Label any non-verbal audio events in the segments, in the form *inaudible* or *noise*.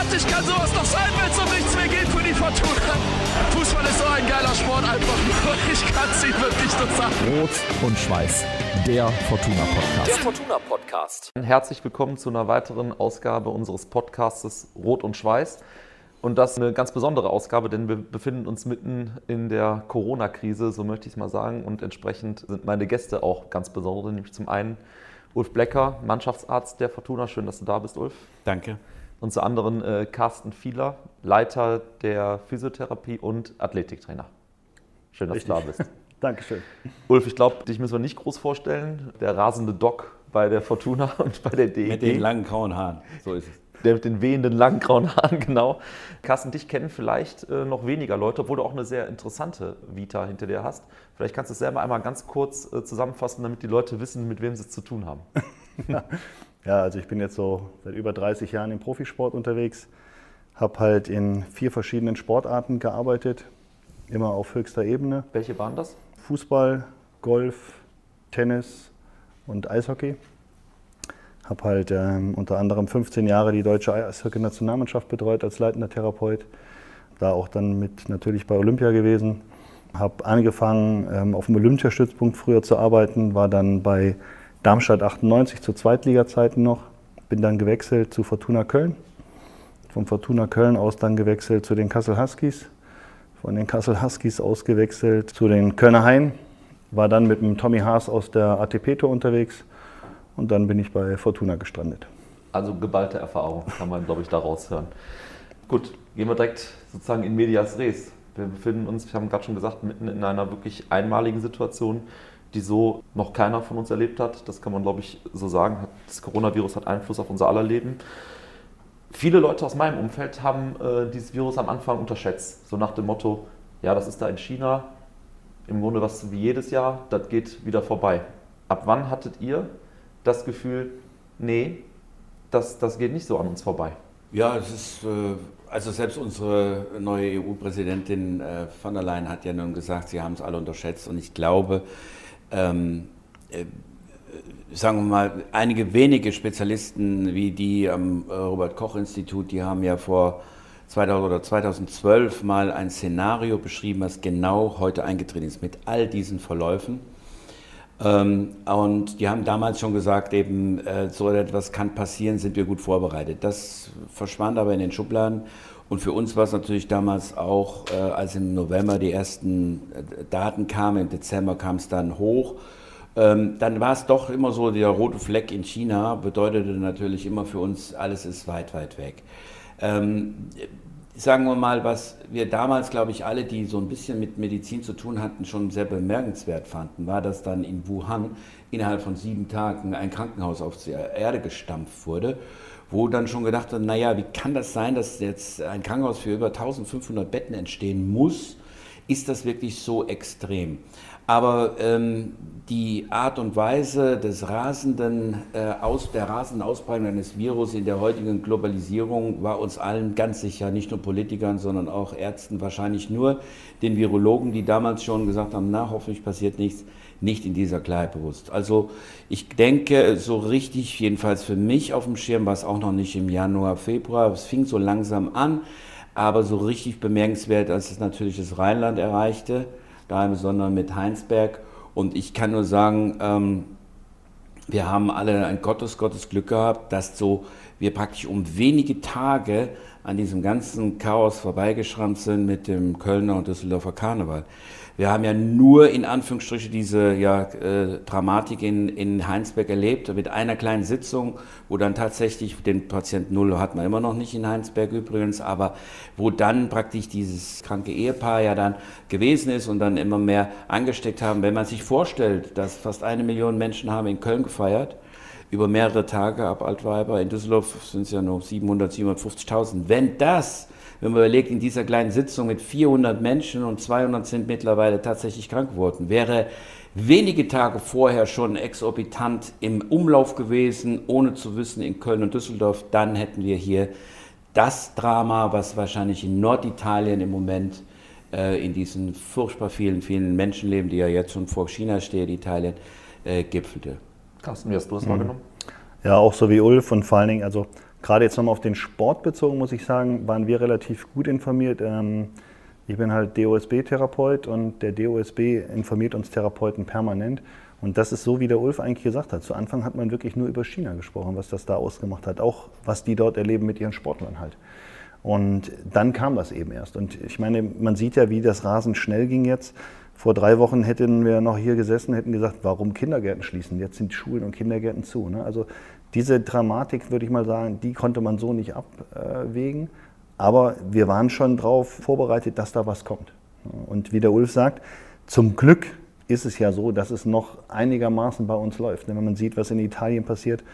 dramatisch kann sowas noch sein, wenn es um nichts mehr geht für die Fortuna? Fußball ist so ein geiler Sport einfach nur. Ich kann es Ihnen wirklich nur sagen. Rot und Schweiß, der Fortuna Podcast. Der Fortuna Podcast. Herzlich willkommen zu einer weiteren Ausgabe unseres Podcastes Rot und Schweiß. Und das ist eine ganz besondere Ausgabe, denn wir befinden uns mitten in der Corona-Krise, so möchte ich es mal sagen. Und entsprechend sind meine Gäste auch ganz besonders, nämlich zum einen Ulf Blecker, Mannschaftsarzt der Fortuna. Schön, dass du da bist, Ulf. Danke. Und zu anderen äh, Carsten Fieler, Leiter der Physiotherapie und Athletiktrainer. Schön, dass Richtig. du da bist. *laughs* Dankeschön. Ulf, ich glaube, dich müssen wir nicht groß vorstellen. Der rasende Doc bei der Fortuna *laughs* und bei der DEG. Mit den langen grauen Haaren. So ist es. Der mit den wehenden, langen grauen Haaren, *laughs* genau. Carsten, dich kennen vielleicht äh, noch weniger Leute, obwohl du auch eine sehr interessante Vita hinter dir hast. Vielleicht kannst du es selber einmal ganz kurz äh, zusammenfassen, damit die Leute wissen, mit wem sie es zu tun haben. Ja, also ich bin jetzt so seit über 30 Jahren im Profisport unterwegs, habe halt in vier verschiedenen Sportarten gearbeitet, immer auf höchster Ebene. Welche waren das? Fußball, Golf, Tennis und Eishockey. Habe halt ähm, unter anderem 15 Jahre die deutsche Eishockey-Nationalmannschaft betreut als leitender Therapeut. Da auch dann mit natürlich bei Olympia gewesen. Habe angefangen ähm, auf dem Olympiastützpunkt früher zu arbeiten, war dann bei Darmstadt 98 zu Zweitliga-Zeiten noch. Bin dann gewechselt zu Fortuna Köln. Vom Fortuna Köln aus dann gewechselt zu den Kassel Huskies. Von den Kassel Huskies ausgewechselt zu den Kölner Hain. War dann mit dem Tommy Haas aus der ATP-Tour unterwegs. Und dann bin ich bei Fortuna gestrandet. Also geballte Erfahrung, kann man, glaube ich, daraus hören. Gut, gehen wir direkt sozusagen in medias res. Wir befinden uns, wir haben gerade schon gesagt, mitten in einer wirklich einmaligen Situation, die so noch keiner von uns erlebt hat. Das kann man, glaube ich, so sagen. Das Coronavirus hat Einfluss auf unser aller Leben. Viele Leute aus meinem Umfeld haben äh, dieses Virus am Anfang unterschätzt. So nach dem Motto, ja, das ist da in China, im Grunde was wie jedes Jahr, das geht wieder vorbei. Ab wann hattet ihr das Gefühl, nee, das, das geht nicht so an uns vorbei? Ja, es ist, äh, also selbst unsere neue EU-Präsidentin äh, von der Leyen hat ja nun gesagt, sie haben es alle unterschätzt. Und ich glaube, ähm, äh, sagen wir mal, einige wenige Spezialisten wie die am äh, Robert-Koch-Institut, die haben ja vor 2000 oder 2012 mal ein Szenario beschrieben, was genau heute eingetreten ist, mit all diesen Verläufen. Ähm, und die haben damals schon gesagt, eben äh, so etwas kann passieren, sind wir gut vorbereitet. Das verschwand aber in den Schubladen. Und für uns war es natürlich damals auch, äh, als im November die ersten äh, Daten kamen, im Dezember kam es dann hoch. Ähm, dann war es doch immer so, der rote Fleck in China bedeutete natürlich immer für uns, alles ist weit, weit weg. Ähm, sagen wir mal, was wir damals, glaube ich, alle, die so ein bisschen mit Medizin zu tun hatten, schon sehr bemerkenswert fanden, war, dass dann in Wuhan innerhalb von sieben Tagen ein Krankenhaus auf die Erde gestampft wurde, wo dann schon gedacht wird, naja, wie kann das sein, dass jetzt ein Krankenhaus für über 1500 Betten entstehen muss? Ist das wirklich so extrem? Aber ähm, die Art und Weise des rasenden, äh, aus, der rasenden Ausbreitung eines Virus in der heutigen Globalisierung war uns allen ganz sicher, nicht nur Politikern, sondern auch Ärzten, wahrscheinlich nur den Virologen, die damals schon gesagt haben, na, hoffentlich passiert nichts, nicht in dieser Klarheit bewusst. Also ich denke, so richtig, jedenfalls für mich auf dem Schirm war es auch noch nicht im Januar, Februar. Es fing so langsam an, aber so richtig bemerkenswert, als es natürlich das Rheinland erreichte da im Besonderen mit Heinsberg. Und ich kann nur sagen, ähm, wir haben alle ein Gottes, Gottes Glück gehabt, dass so wir praktisch um wenige Tage an diesem ganzen Chaos vorbeigeschrammt sind mit dem Kölner und Düsseldorfer Karneval. Wir haben ja nur in Anführungsstrichen diese ja, äh, Dramatik in, in Heinsberg erlebt, mit einer kleinen Sitzung, wo dann tatsächlich, den Patient Null hat man immer noch nicht in Heinsberg übrigens, aber wo dann praktisch dieses kranke Ehepaar ja dann gewesen ist und dann immer mehr angesteckt haben. Wenn man sich vorstellt, dass fast eine Million Menschen haben in Köln gefeiert, über mehrere Tage ab Altweiber, in Düsseldorf sind es ja nur 700, 750.000. Wenn das wenn man überlegt, in dieser kleinen Sitzung mit 400 Menschen und 200 sind mittlerweile tatsächlich krank geworden, wäre wenige Tage vorher schon exorbitant im Umlauf gewesen, ohne zu wissen, in Köln und Düsseldorf, dann hätten wir hier das Drama, was wahrscheinlich in Norditalien im Moment äh, in diesen furchtbar vielen, vielen Menschenleben, die ja jetzt schon vor China steht, Italien, äh, gipfelte. Carsten, wie hast du das wahrgenommen? Ja, auch so wie Ulf und vor allen Dingen, also Gerade jetzt nochmal auf den Sport bezogen, muss ich sagen, waren wir relativ gut informiert. Ähm, ich bin halt DOSB-Therapeut und der DOSB informiert uns Therapeuten permanent. Und das ist so, wie der Ulf eigentlich gesagt hat. Zu Anfang hat man wirklich nur über China gesprochen, was das da ausgemacht hat. Auch was die dort erleben mit ihren Sportlern halt. Und dann kam das eben erst. Und ich meine, man sieht ja, wie das rasend schnell ging jetzt. Vor drei Wochen hätten wir noch hier gesessen, hätten gesagt, warum Kindergärten schließen? Jetzt sind Schulen und Kindergärten zu. Ne? Also diese Dramatik, würde ich mal sagen, die konnte man so nicht abwägen. Aber wir waren schon darauf vorbereitet, dass da was kommt. Und wie der Ulf sagt, zum Glück ist es ja so, dass es noch einigermaßen bei uns läuft. Wenn man sieht, was in Italien passiert,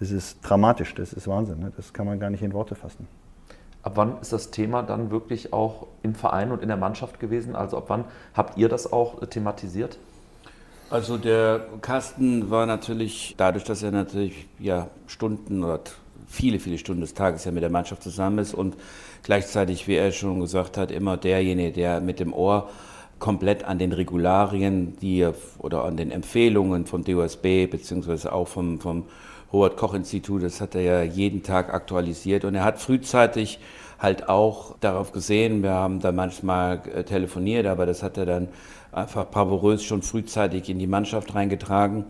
das ist dramatisch, das ist Wahnsinn. Ne? Das kann man gar nicht in Worte fassen. Ab wann ist das Thema dann wirklich auch im Verein und in der Mannschaft gewesen? Also ab wann habt ihr das auch thematisiert? Also der Carsten war natürlich, dadurch, dass er natürlich ja Stunden oder viele, viele Stunden des Tages ja mit der Mannschaft zusammen ist und gleichzeitig, wie er schon gesagt hat, immer derjenige, der mit dem Ohr komplett an den Regularien die, oder an den Empfehlungen vom DOSB beziehungsweise auch vom, vom Howard Koch Institut, das hat er ja jeden Tag aktualisiert. Und er hat frühzeitig halt auch darauf gesehen, wir haben da manchmal äh, telefoniert, aber das hat er dann einfach bravourös schon frühzeitig in die Mannschaft reingetragen.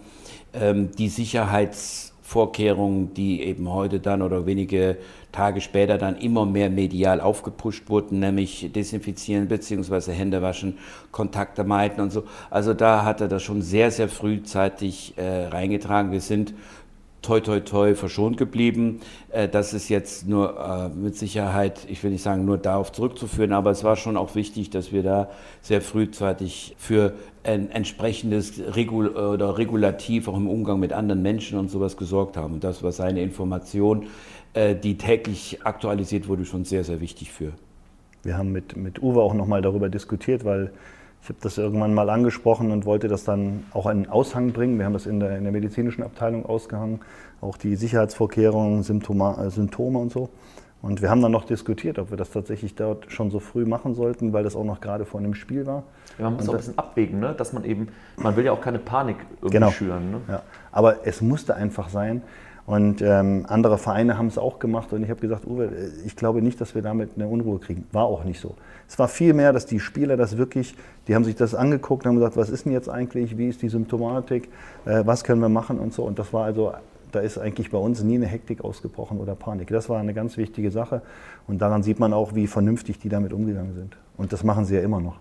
Ähm, die Sicherheitsvorkehrungen, die eben heute dann oder wenige Tage später dann immer mehr medial aufgepusht wurden, nämlich desinfizieren bzw. Hände waschen, Kontakte meiden und so. Also da hat er das schon sehr, sehr frühzeitig äh, reingetragen. Wir sind toi toi toi verschont geblieben. Äh, das ist jetzt nur äh, mit Sicherheit, ich will nicht sagen nur darauf zurückzuführen, aber es war schon auch wichtig, dass wir da sehr frühzeitig für ein entsprechendes Regul oder Regulativ auch im Umgang mit anderen Menschen und sowas gesorgt haben. Und das war seine Information äh, die täglich aktualisiert wurde, schon sehr, sehr wichtig für. Wir haben mit, mit Uwe auch nochmal darüber diskutiert, weil ich habe das irgendwann mal angesprochen und wollte das dann auch einen Aushang bringen. Wir haben das in der, in der medizinischen Abteilung ausgehangen, auch die Sicherheitsvorkehrungen, Symptome, äh, Symptome und so. Und wir haben dann noch diskutiert, ob wir das tatsächlich dort schon so früh machen sollten, weil das auch noch gerade vor einem Spiel war. Ja, man muss auch ein bisschen abwägen, ne? dass man eben, man will ja auch keine Panik irgendwie genau. schüren. Ne? Ja. Aber es musste einfach sein, und ähm, andere Vereine haben es auch gemacht und ich habe gesagt, Uwe, ich glaube nicht, dass wir damit eine Unruhe kriegen. War auch nicht so. Es war vielmehr, dass die Spieler das wirklich, die haben sich das angeguckt und haben gesagt, was ist denn jetzt eigentlich, wie ist die Symptomatik, äh, was können wir machen und so. Und das war also, da ist eigentlich bei uns nie eine Hektik ausgebrochen oder Panik. Das war eine ganz wichtige Sache und daran sieht man auch, wie vernünftig die damit umgegangen sind. Und das machen sie ja immer noch.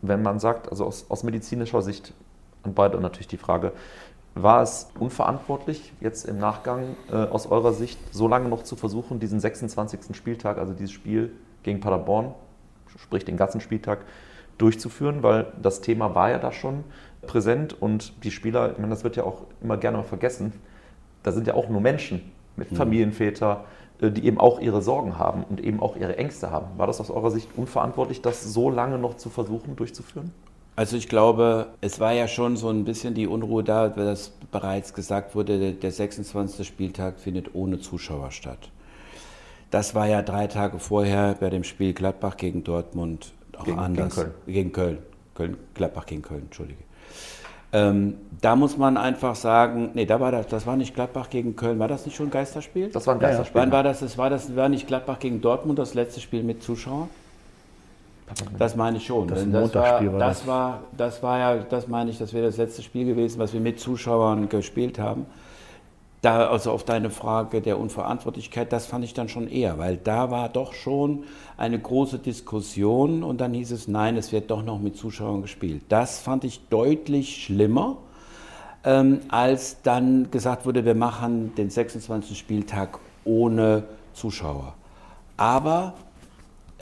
Wenn man sagt, also aus, aus medizinischer Sicht an beide natürlich die Frage, war es unverantwortlich, jetzt im Nachgang äh, aus eurer Sicht so lange noch zu versuchen, diesen 26. Spieltag, also dieses Spiel gegen Paderborn, sprich den ganzen Spieltag, durchzuführen? Weil das Thema war ja da schon präsent und die Spieler, ich meine, das wird ja auch immer gerne mal vergessen, da sind ja auch nur Menschen mit mhm. Familienväter, äh, die eben auch ihre Sorgen haben und eben auch ihre Ängste haben. War das aus eurer Sicht unverantwortlich, das so lange noch zu versuchen durchzuführen? Also ich glaube, es war ja schon so ein bisschen die Unruhe da, weil das bereits gesagt wurde, der 26. Spieltag findet ohne Zuschauer statt. Das war ja drei Tage vorher bei dem Spiel Gladbach gegen Dortmund auch gegen, anders. Gegen Köln. Gegen Köln. Köln. Gladbach gegen Köln, Entschuldige. Ähm, da muss man einfach sagen, nee, da war das, das war nicht Gladbach gegen Köln, war das nicht schon ein Geisterspiel? Das war ein Geisterspiel. Wann war das? Das war, das war nicht Gladbach gegen Dortmund, das letzte Spiel mit Zuschauern? Das meine ich schon. Das, das, war, war, das, war, das war ja, das meine ich, das wäre das letzte Spiel gewesen, was wir mit Zuschauern gespielt haben. Da, also auf deine Frage der Unverantwortlichkeit, das fand ich dann schon eher, weil da war doch schon eine große Diskussion und dann hieß es, nein, es wird doch noch mit Zuschauern gespielt. Das fand ich deutlich schlimmer, ähm, als dann gesagt wurde, wir machen den 26. Spieltag ohne Zuschauer. Aber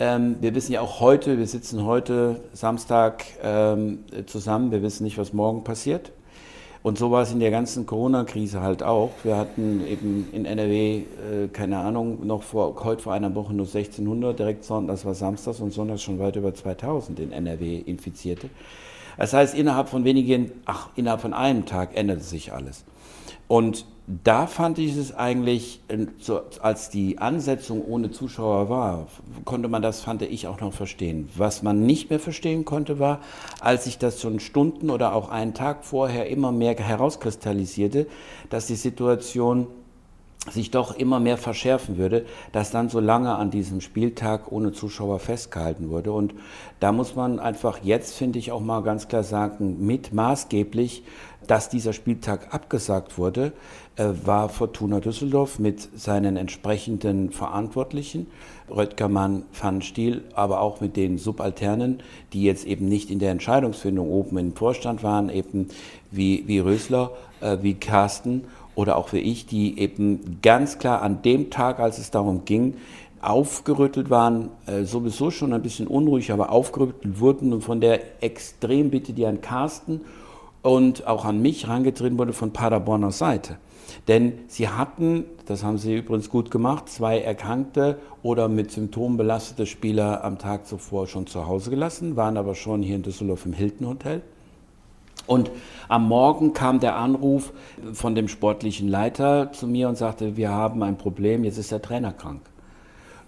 ähm, wir wissen ja auch heute, wir sitzen heute Samstag ähm, zusammen, wir wissen nicht, was morgen passiert. Und so war es in der ganzen Corona-Krise halt auch. Wir hatten eben in NRW, äh, keine Ahnung, noch vor, heute vor einer Woche nur 1600, direkt das war Samstags und Sonntags schon weit über 2000 in NRW Infizierte. Das heißt, innerhalb von wenigen, ach, innerhalb von einem Tag änderte sich alles. Und da fand ich es eigentlich, äh, als die Ansetzung ohne Zuschauer war, konnte man das, fand ich, auch noch verstehen. Was man nicht mehr verstehen konnte, war, als sich das schon Stunden oder auch einen Tag vorher immer mehr herauskristallisierte, dass die Situation sich doch immer mehr verschärfen würde, dass dann so lange an diesem Spieltag ohne Zuschauer festgehalten wurde. Und da muss man einfach jetzt, finde ich, auch mal ganz klar sagen, mit maßgeblich, dass dieser Spieltag abgesagt wurde, äh, war Fortuna Düsseldorf mit seinen entsprechenden Verantwortlichen, Röttgermann, Pfannenstiel, aber auch mit den Subalternen, die jetzt eben nicht in der Entscheidungsfindung oben im Vorstand waren, eben wie, wie Rösler, äh, wie Carsten oder auch wie ich, die eben ganz klar an dem Tag, als es darum ging, aufgerüttelt waren, äh, sowieso schon ein bisschen unruhig, aber aufgerüttelt wurden und von der Extrembitte, die an Carsten und auch an mich herangetreten wurde von Paderborner Seite. Denn sie hatten, das haben sie übrigens gut gemacht, zwei erkrankte oder mit Symptomen belastete Spieler am Tag zuvor schon zu Hause gelassen, waren aber schon hier in Düsseldorf im Hilton Hotel. Und am Morgen kam der Anruf von dem sportlichen Leiter zu mir und sagte, wir haben ein Problem, jetzt ist der Trainer krank.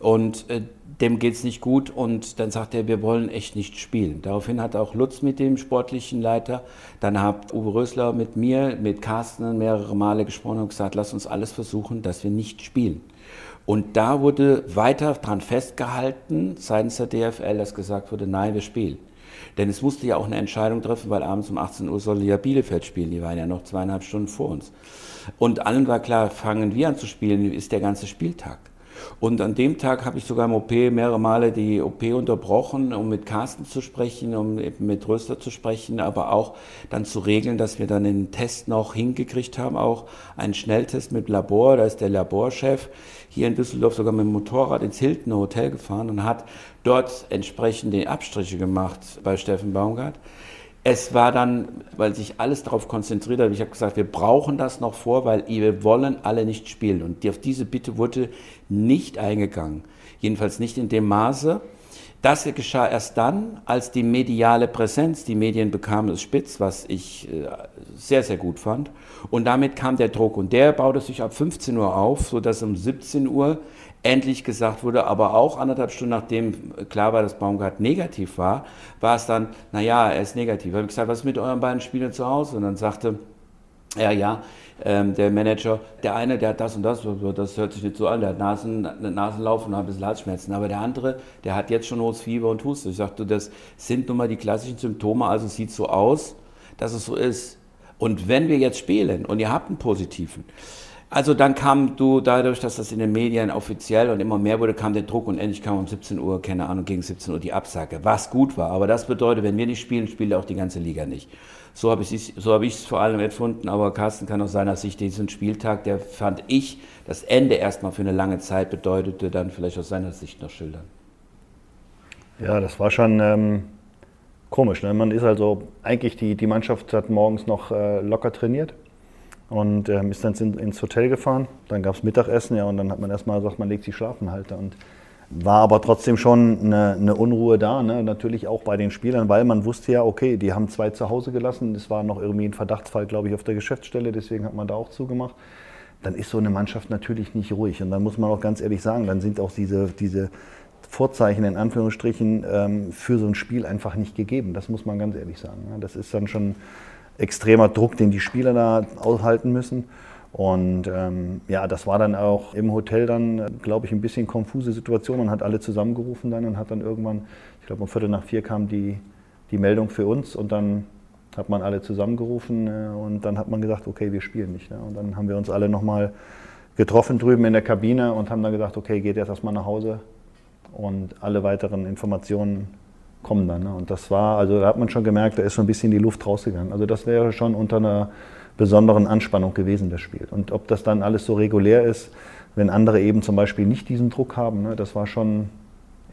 Und äh, dem geht es nicht gut und dann sagt er, wir wollen echt nicht spielen. Daraufhin hat auch Lutz mit dem sportlichen Leiter, dann hat Uwe Rösler mit mir, mit Carsten mehrere Male gesprochen und gesagt, lass uns alles versuchen, dass wir nicht spielen. Und da wurde weiter dran festgehalten, seitens der DFL, dass gesagt wurde, nein, wir spielen. Denn es musste ja auch eine Entscheidung treffen, weil abends um 18 Uhr soll ja Bielefeld spielen. Die waren ja noch zweieinhalb Stunden vor uns. Und allen war klar, fangen wir an zu spielen, ist der ganze Spieltag. Und an dem Tag habe ich sogar im OP mehrere Male die OP unterbrochen, um mit Carsten zu sprechen, um mit Röster zu sprechen, aber auch dann zu regeln, dass wir dann den Test noch hingekriegt haben, auch einen Schnelltest mit Labor. Da ist der Laborchef hier in Düsseldorf sogar mit dem Motorrad ins Hilton Hotel gefahren und hat dort entsprechend die Abstriche gemacht bei Steffen Baumgart. Es war dann, weil sich alles darauf konzentriert hat, ich habe gesagt, wir brauchen das noch vor, weil wir wollen alle nicht spielen. Und auf diese Bitte wurde nicht eingegangen. Jedenfalls nicht in dem Maße. Das geschah erst dann, als die mediale Präsenz, die Medien bekamen es spitz, was ich äh, sehr, sehr gut fand. Und damit kam der Druck. Und der baute sich ab 15 Uhr auf, sodass um 17 Uhr endlich gesagt wurde, aber auch anderthalb Stunden nachdem klar war, dass Baumgart negativ war, war es dann, naja, er ist negativ. Ich habe gesagt, was ist mit euren beiden Spielern zu Hause? Und dann sagte er, ja, ähm, der Manager, der eine, der hat das und das, das hört sich nicht so an, der hat Nasen, Nasenlauf und ein bisschen Halsschmerzen. Aber der andere, der hat jetzt schon hohes Fieber und Husten. Ich sagte, das sind nun mal die klassischen Symptome, also sieht so aus, dass es so ist. Und wenn wir jetzt spielen und ihr habt einen positiven, also dann kam du dadurch, dass das in den Medien offiziell und immer mehr wurde, kam der Druck und endlich kam um 17 Uhr, keine Ahnung, gegen 17 Uhr die Absage, was gut war. Aber das bedeutet, wenn wir nicht spielen, spielt auch die ganze Liga nicht. So habe ich es so hab vor allem empfunden, aber Carsten kann aus seiner Sicht diesen Spieltag, der fand ich, das Ende erstmal für eine lange Zeit bedeutete, dann vielleicht aus seiner Sicht noch schildern. Ja, das war schon ähm, komisch. Ne? Man ist also, eigentlich die, die Mannschaft hat morgens noch äh, locker trainiert und ähm, ist dann in, ins Hotel gefahren. Dann gab es Mittagessen, ja, und dann hat man erstmal gesagt, man legt sich schlafen halt. Und war aber trotzdem schon eine, eine Unruhe da, ne? natürlich auch bei den Spielern, weil man wusste ja, okay, die haben zwei zu Hause gelassen. Es war noch irgendwie ein Verdachtsfall, glaube ich, auf der Geschäftsstelle, deswegen hat man da auch zugemacht. Dann ist so eine Mannschaft natürlich nicht ruhig. Und dann muss man auch ganz ehrlich sagen, dann sind auch diese, diese Vorzeichen in Anführungsstrichen ähm, für so ein Spiel einfach nicht gegeben. Das muss man ganz ehrlich sagen. Ne? Das ist dann schon extremer Druck, den die Spieler da aushalten müssen. Und ähm, ja, das war dann auch im Hotel dann, glaube ich, ein bisschen konfuse Situation. Man hat alle zusammengerufen dann und hat dann irgendwann, ich glaube um Viertel nach vier kam die, die Meldung für uns und dann hat man alle zusammengerufen äh, und dann hat man gesagt, okay, wir spielen nicht. Ne? Und dann haben wir uns alle nochmal getroffen drüben in der Kabine und haben dann gesagt, okay, geht jetzt erstmal nach Hause und alle weiteren Informationen kommen dann. Ne? Und das war, also da hat man schon gemerkt, da ist so ein bisschen die Luft rausgegangen. Also das wäre schon unter einer besonderen Anspannung gewesen, das Spiel. Und ob das dann alles so regulär ist, wenn andere eben zum Beispiel nicht diesen Druck haben, ne, das war schon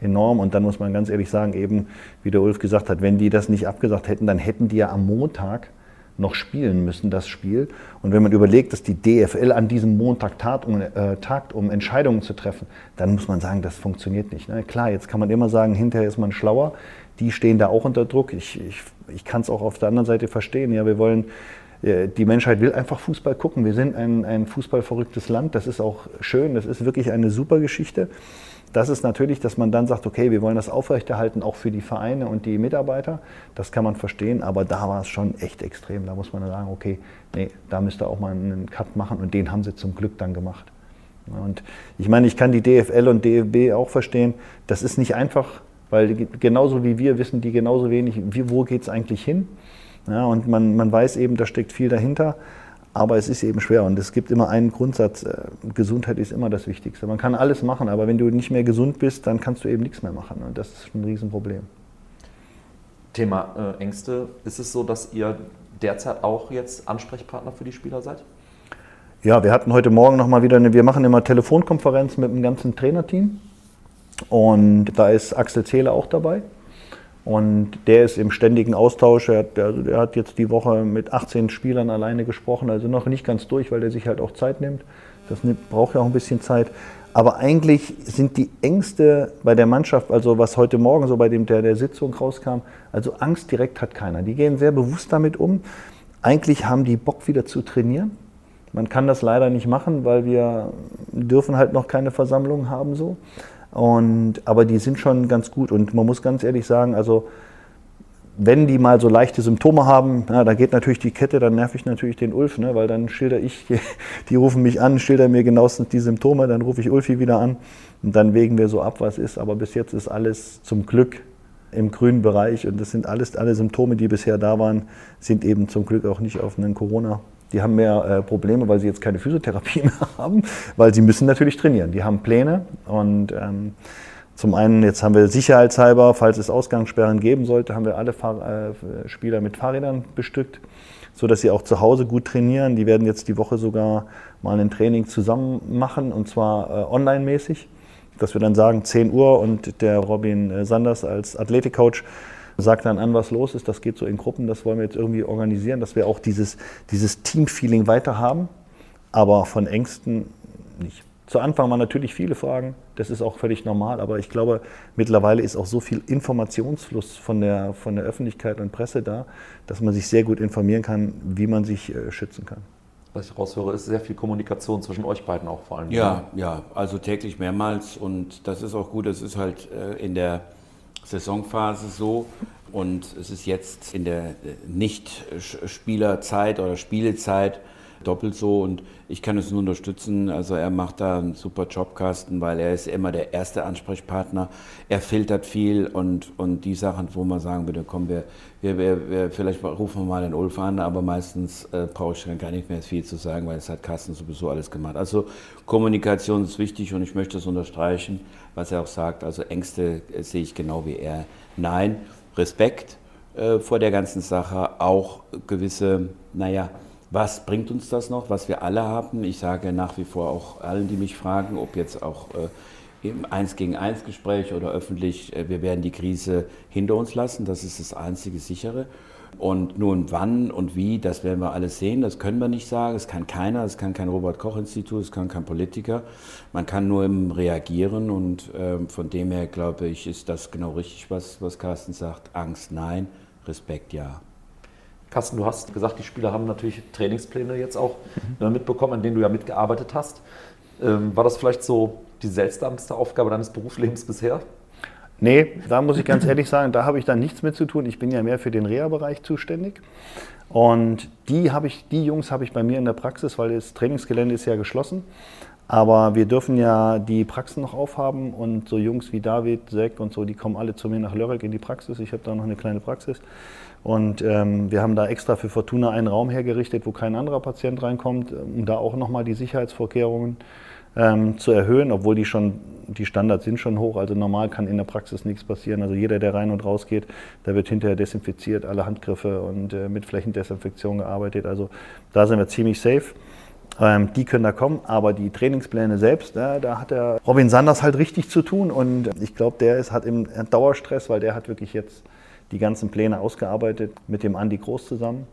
enorm. Und dann muss man ganz ehrlich sagen, eben, wie der Ulf gesagt hat, wenn die das nicht abgesagt hätten, dann hätten die ja am Montag noch spielen müssen, das Spiel. Und wenn man überlegt, dass die DFL an diesem Montag tagt, um, äh, tagt, um Entscheidungen zu treffen, dann muss man sagen, das funktioniert nicht. Ne? Klar, jetzt kann man immer sagen, hinterher ist man schlauer die stehen da auch unter Druck. Ich, ich, ich kann es auch auf der anderen Seite verstehen. Ja, wir wollen, äh, die Menschheit will einfach Fußball gucken. Wir sind ein, ein fußballverrücktes Land. Das ist auch schön. Das ist wirklich eine super Geschichte. Das ist natürlich, dass man dann sagt, okay, wir wollen das aufrechterhalten, auch für die Vereine und die Mitarbeiter. Das kann man verstehen, aber da war es schon echt extrem. Da muss man sagen, okay, nee, da müsste auch mal einen Cut machen und den haben sie zum Glück dann gemacht. Und ich meine, ich kann die DFL und DFB auch verstehen. Das ist nicht einfach, weil genauso wie wir wissen die genauso wenig, wie, wo geht es eigentlich hin. Ja, und man, man weiß eben, da steckt viel dahinter. Aber es ist eben schwer und es gibt immer einen Grundsatz, äh, Gesundheit ist immer das Wichtigste. Man kann alles machen, aber wenn du nicht mehr gesund bist, dann kannst du eben nichts mehr machen und das ist ein Riesenproblem. Thema äh, Ängste, ist es so, dass ihr derzeit auch jetzt Ansprechpartner für die Spieler seid? Ja, wir hatten heute Morgen nochmal wieder eine, wir machen immer Telefonkonferenz mit dem ganzen Trainerteam und da ist Axel Zähler auch dabei. Und der ist im ständigen Austausch. Er hat, also der hat jetzt die Woche mit 18 Spielern alleine gesprochen, also noch nicht ganz durch, weil er sich halt auch Zeit nimmt. Das braucht ja auch ein bisschen Zeit. Aber eigentlich sind die Ängste bei der Mannschaft, also was heute Morgen so bei dem, der, der Sitzung rauskam, also Angst direkt hat keiner. Die gehen sehr bewusst damit um. Eigentlich haben die Bock wieder zu trainieren. Man kann das leider nicht machen, weil wir dürfen halt noch keine Versammlungen haben so. Und, aber die sind schon ganz gut. Und man muss ganz ehrlich sagen, also wenn die mal so leichte Symptome haben, ja, da geht natürlich die Kette, dann nerv ich natürlich den Ulf, ne, weil dann schilder ich, *laughs* die rufen mich an, schilder mir genauestens die Symptome, dann rufe ich Ulfi wieder an und dann wägen wir so ab, was ist. Aber bis jetzt ist alles zum Glück im grünen Bereich und das sind alles, alle Symptome, die bisher da waren, sind eben zum Glück auch nicht auf einen Corona die haben mehr äh, Probleme, weil sie jetzt keine Physiotherapie *laughs* mehr haben, weil sie müssen natürlich trainieren. Die haben Pläne und ähm, zum einen, jetzt haben wir sicherheitshalber, falls es Ausgangssperren geben sollte, haben wir alle Fahr äh, Spieler mit Fahrrädern bestückt, sodass sie auch zu Hause gut trainieren. Die werden jetzt die Woche sogar mal ein Training zusammen machen und zwar äh, online-mäßig, dass wir dann sagen 10 Uhr und der Robin äh, Sanders als Athletikcoach sagt dann an, was los ist. Das geht so in Gruppen, das wollen wir jetzt irgendwie organisieren, dass wir auch dieses, dieses Team-Feeling weiter haben, aber von Ängsten nicht. Zu Anfang waren natürlich viele Fragen, das ist auch völlig normal, aber ich glaube, mittlerweile ist auch so viel Informationsfluss von der, von der Öffentlichkeit und Presse da, dass man sich sehr gut informieren kann, wie man sich äh, schützen kann. Was ich raushöre, ist sehr viel Kommunikation zwischen euch beiden auch vor allem. Ja, ja, also täglich mehrmals und das ist auch gut, das ist halt äh, in der Saisonphase so. Und es ist jetzt in der Nicht-Spielerzeit oder Spielezeit doppelt so und ich kann es nur unterstützen. Also er macht da einen super Jobkasten, weil er ist immer der erste Ansprechpartner. Er filtert viel und, und die Sachen, wo man sagen würde, komm, wir, wir, wir, wir vielleicht rufen wir mal den Ulf an, aber meistens äh, brauche ich dann gar nicht mehr viel zu sagen, weil es hat Carsten sowieso alles gemacht. Also Kommunikation ist wichtig und ich möchte es unterstreichen, was er auch sagt. Also Ängste äh, sehe ich genau wie er. Nein, Respekt äh, vor der ganzen Sache, auch gewisse, naja, was bringt uns das noch, was wir alle haben? Ich sage nach wie vor auch allen, die mich fragen, ob jetzt auch äh, im Eins gegen Eins Gespräch oder öffentlich, äh, wir werden die Krise hinter uns lassen. Das ist das einzige sichere. Und nun wann und wie, das werden wir alles sehen. Das können wir nicht sagen. Es kann keiner. Es kann kein Robert-Koch-Institut. Es kann kein Politiker. Man kann nur reagieren. Und äh, von dem her glaube ich, ist das genau richtig, was, was Carsten sagt. Angst nein, Respekt ja. Carsten, du hast gesagt, die Spieler haben natürlich Trainingspläne jetzt auch mhm. mitbekommen, an denen du ja mitgearbeitet hast. Ähm, war das vielleicht so die seltsamste Aufgabe deines Berufslebens bisher? Nee, da muss ich ganz ehrlich sagen, da habe ich dann nichts mit zu tun. Ich bin ja mehr für den Reha-Bereich zuständig. Und die, habe ich, die Jungs habe ich bei mir in der Praxis, weil das Trainingsgelände ist ja geschlossen. Aber wir dürfen ja die Praxen noch aufhaben und so Jungs wie David, Zack und so, die kommen alle zu mir nach Lörrek in die Praxis. Ich habe da noch eine kleine Praxis. Und ähm, wir haben da extra für Fortuna einen Raum hergerichtet, wo kein anderer Patient reinkommt, um da auch nochmal die Sicherheitsvorkehrungen ähm, zu erhöhen, obwohl die schon, die Standards sind schon hoch. Also normal kann in der Praxis nichts passieren. Also jeder, der rein und raus geht, da wird hinterher desinfiziert, alle Handgriffe und äh, mit Flächendesinfektion gearbeitet. Also da sind wir ziemlich safe. Ähm, die können da kommen, aber die Trainingspläne selbst, da, da hat der Robin Sanders halt richtig zu tun und ich glaube, der ist, hat im Dauerstress, weil der hat wirklich jetzt die ganzen Pläne ausgearbeitet mit dem Andi Groß zusammen,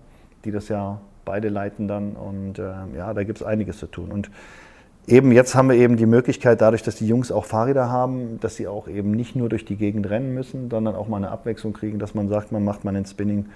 die das ja beide leiten dann. Und äh, ja, da gibt es einiges zu tun. Und eben jetzt haben wir eben die Möglichkeit, dadurch, dass die Jungs auch Fahrräder haben, dass sie auch eben nicht nur durch die Gegend rennen müssen, sondern auch mal eine Abwechslung kriegen, dass man sagt, man macht mal ein Spinning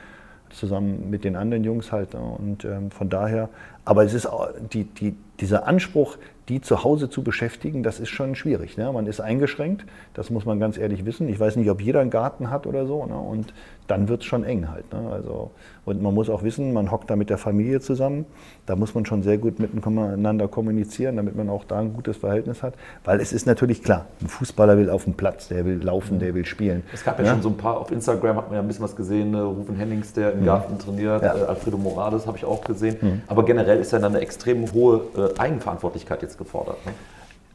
zusammen mit den anderen Jungs halt. Und ähm, von daher, aber es ist auch, die, die, dieser Anspruch, die zu Hause zu beschäftigen, das ist schon schwierig. Ne? Man ist eingeschränkt, das muss man ganz ehrlich wissen. Ich weiß nicht, ob jeder einen Garten hat oder so. Ne? Und dann wird es schon eng halt. Ne? Also, und man muss auch wissen, man hockt da mit der Familie zusammen. Da muss man schon sehr gut miteinander kommunizieren, damit man auch da ein gutes Verhältnis hat. Weil es ist natürlich klar, ein Fußballer will auf dem Platz, der will laufen, der will spielen. Es gab ja, ja, schon so ein paar, auf Instagram hat man ja ein bisschen was gesehen, ne? Rufen Hennings, der im mhm. Garten trainiert, ja. äh, Alfredo Morales habe ich auch gesehen. Mhm. Aber generell ist ja dann eine extrem hohe äh, Eigenverantwortlichkeit jetzt gefordert. Ne?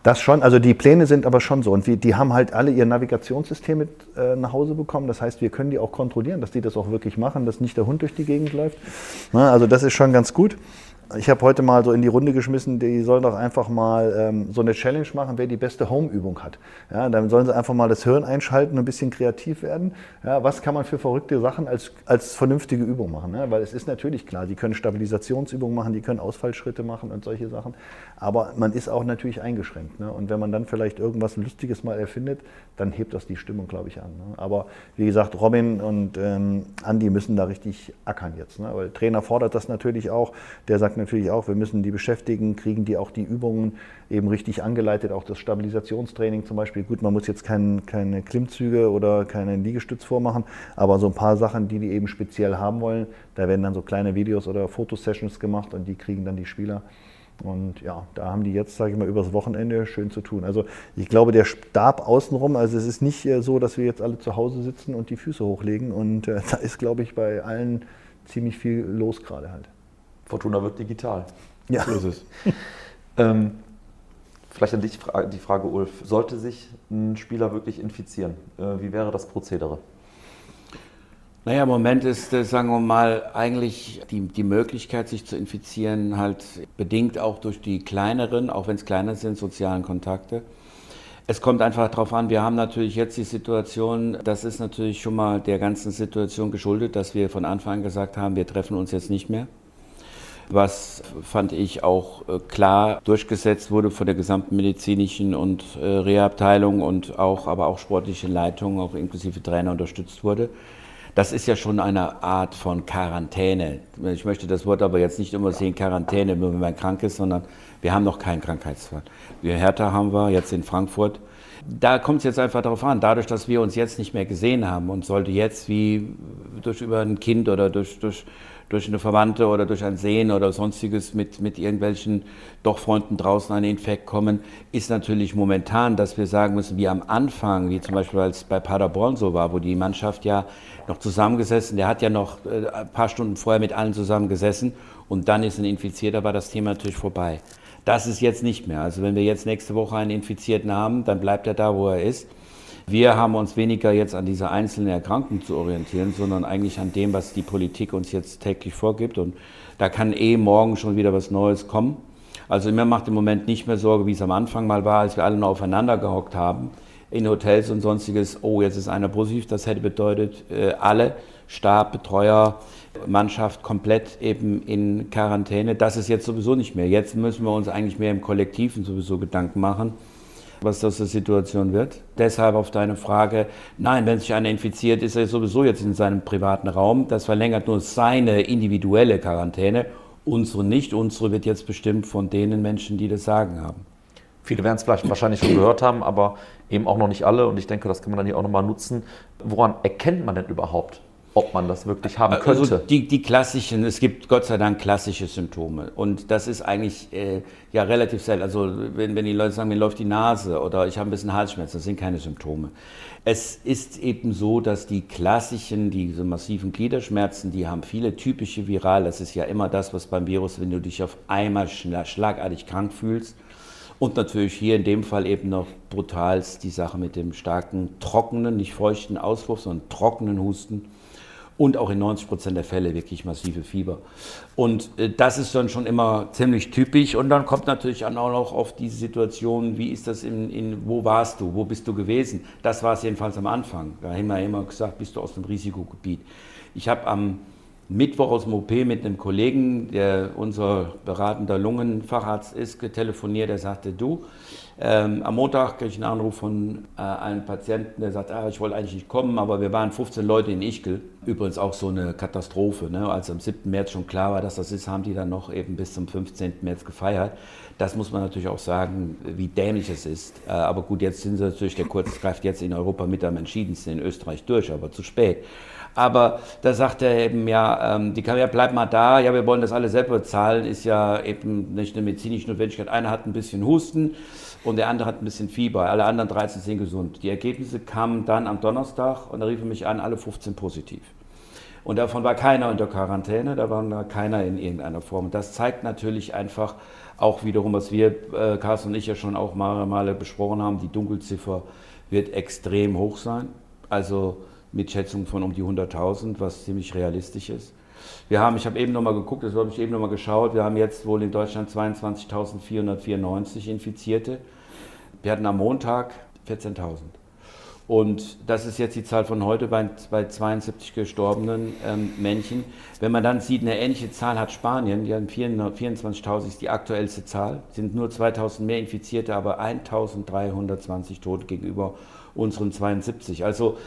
Das schon, also die Pläne sind aber schon so. Und wir, die haben halt alle ihr Navigationssystem mit äh, nach Hause bekommen. Das heißt, wir können die auch kontrollieren, dass die das auch wirklich machen, dass nicht der Hund durch die Gegend läuft. Na, also das ist schon ganz gut. Ich habe heute mal so in die Runde geschmissen, die sollen doch einfach mal ähm, so eine Challenge machen, wer die beste Home-Übung hat. Ja, dann sollen sie einfach mal das Hirn einschalten und ein bisschen kreativ werden. Ja, was kann man für verrückte Sachen als, als vernünftige Übung machen? Ne? Weil es ist natürlich klar, die können Stabilisationsübungen machen, die können Ausfallschritte machen und solche Sachen. Aber man ist auch natürlich eingeschränkt. Ne? Und wenn man dann vielleicht irgendwas Lustiges mal erfindet, dann hebt das die Stimmung, glaube ich, an. Ne? Aber wie gesagt, Robin und ähm, Andi müssen da richtig ackern jetzt. Ne? Weil Trainer fordert das natürlich auch. Der sagt, natürlich auch, wir müssen die beschäftigen, kriegen die auch die Übungen eben richtig angeleitet, auch das Stabilisationstraining zum Beispiel. Gut, man muss jetzt kein, keine Klimmzüge oder keinen Liegestütz vormachen, aber so ein paar Sachen, die die eben speziell haben wollen, da werden dann so kleine Videos oder Fotosessions gemacht und die kriegen dann die Spieler. Und ja, da haben die jetzt, sage ich mal, übers Wochenende schön zu tun. Also ich glaube, der Stab außenrum, also es ist nicht äh, so, dass wir jetzt alle zu Hause sitzen und die Füße hochlegen. Und äh, *laughs* da ist, glaube ich, bei allen ziemlich viel los gerade halt. Fortuna wird digital. Ja. So ist es. *laughs* ähm, vielleicht an dich die Frage, Ulf. Sollte sich ein Spieler wirklich infizieren? Äh, wie wäre das Prozedere? Naja, im Moment ist, äh, sagen wir mal, eigentlich die, die Möglichkeit, sich zu infizieren, halt bedingt auch durch die kleineren, auch wenn es kleiner sind, sozialen Kontakte. Es kommt einfach darauf an, wir haben natürlich jetzt die Situation, das ist natürlich schon mal der ganzen Situation geschuldet, dass wir von Anfang an gesagt haben, wir treffen uns jetzt nicht mehr was fand ich auch äh, klar durchgesetzt wurde von der gesamten medizinischen und äh, Rehabteilung und auch, aber auch sportliche Leitung, auch inklusive Trainer unterstützt wurde. Das ist ja schon eine Art von Quarantäne. Ich möchte das Wort aber jetzt nicht immer sehen, Quarantäne, nur wenn man krank ist, sondern wir haben noch keinen Krankheitsfall. Wir Hertha haben wir jetzt in Frankfurt. Da kommt es jetzt einfach darauf an, dadurch, dass wir uns jetzt nicht mehr gesehen haben und sollte jetzt wie durch über ein Kind oder durch, durch durch eine Verwandte oder durch ein Sehen oder sonstiges mit, mit irgendwelchen doch Freunden draußen ein Infekt kommen, ist natürlich momentan, dass wir sagen müssen, wie am Anfang, wie zum Beispiel als bei Paderborn so war, wo die Mannschaft ja noch zusammengesessen, der hat ja noch äh, ein paar Stunden vorher mit allen zusammengesessen und dann ist ein Infizierter, war das Thema natürlich vorbei. Das ist jetzt nicht mehr. Also wenn wir jetzt nächste Woche einen Infizierten haben, dann bleibt er da, wo er ist. Wir haben uns weniger jetzt an dieser einzelnen Erkrankung zu orientieren, sondern eigentlich an dem, was die Politik uns jetzt täglich vorgibt. Und da kann eh morgen schon wieder was Neues kommen. Also mir macht im Moment nicht mehr Sorge, wie es am Anfang mal war, als wir alle noch aufeinander gehockt haben in Hotels und sonstiges. Oh, jetzt ist einer positiv. Das hätte bedeutet, äh, alle, Stab, Betreuer, Mannschaft komplett eben in Quarantäne. Das ist jetzt sowieso nicht mehr. Jetzt müssen wir uns eigentlich mehr im Kollektiven sowieso Gedanken machen was das für Situation wird. Deshalb auf deine Frage, nein, wenn sich einer infiziert, ist er sowieso jetzt in seinem privaten Raum. Das verlängert nur seine individuelle Quarantäne. Unsere nicht. Unsere wird jetzt bestimmt von denen Menschen, die das Sagen haben. Viele werden es vielleicht wahrscheinlich schon gehört haben, aber eben auch noch nicht alle. Und ich denke, das kann man dann hier auch nochmal nutzen. Woran erkennt man denn überhaupt, ob man das wirklich haben also könnte. Also die, die, klassischen, es gibt Gott sei Dank klassische Symptome. Und das ist eigentlich äh, ja relativ selten. Also wenn, wenn die Leute sagen, mir läuft die Nase oder ich habe ein bisschen Halsschmerzen, das sind keine Symptome. Es ist eben so, dass die klassischen, diese massiven Gliederschmerzen, die haben viele typische Viral. Das ist ja immer das, was beim Virus, wenn du dich auf einmal schlagartig krank fühlst. Und natürlich hier in dem Fall eben noch brutal die Sache mit dem starken, trockenen, nicht feuchten Auswurf, sondern trockenen Husten und auch in 90 Prozent der Fälle wirklich massive Fieber. Und äh, das ist dann schon immer ziemlich typisch. Und dann kommt natürlich auch noch auf diese Situation, wie ist das in, in wo warst du, wo bist du gewesen? Das war es jedenfalls am Anfang. Da haben wir immer gesagt, bist du aus dem Risikogebiet. Ich habe am Mittwoch aus dem OP mit einem Kollegen, der unser beratender Lungenfacharzt ist, getelefoniert. Er sagte, du, Ähm, am Montag kriege ich einen Anruf von äh, einem Patienten, der sagt, ah, ich wollte eigentlich nicht kommen, aber wir waren 15 Leute in Ischgl. Übrigens auch so eine Katastrophe. Ne? Als am 7. März schon klar war, dass das ist, haben die dann noch eben bis zum 15. März gefeiert. Das muss man natürlich auch sagen, wie dämlich es ist. Äh, aber gut, jetzt sind sie natürlich, der Kurz greift jetzt in Europa mit am entschiedensten in Österreich durch, aber zu spät. Aber da sagt er eben, ja, ähm, die kann ja, bleib mal da, ja, wir wollen das alle selber bezahlen, ist ja eben nicht eine medizinische Notwendigkeit. Einer hat ein bisschen Husten und der andere hat ein bisschen Fieber. Alle anderen 13 sind gesund. Die Ergebnisse kamen dann am Donnerstag und da riefen mich an, alle 15 positiv. Und davon war keiner unter Quarantäne, da war keiner in irgendeiner Form. Das zeigt natürlich einfach auch wiederum, was wir, äh, Carsten und ich ja schon auch mal, mal besprochen haben, die Dunkelziffer wird extrem hoch sein. Also mit Schätzungen von um die 100.000, was ziemlich realistisch ist. Wir haben, ich habe eben nochmal geguckt, das habe ich eben nochmal geschaut, wir haben jetzt wohl in Deutschland 22.494 Infizierte. Wir hatten am Montag 14.000. Und das ist jetzt die Zahl von heute bei, bei 72 gestorbenen ähm, Männchen. Wenn man dann sieht, eine ähnliche Zahl hat Spanien, die haben 24.000 ist die aktuellste Zahl, sind nur 2.000 mehr Infizierte, aber 1.320 Tote gegenüber unseren 72. Also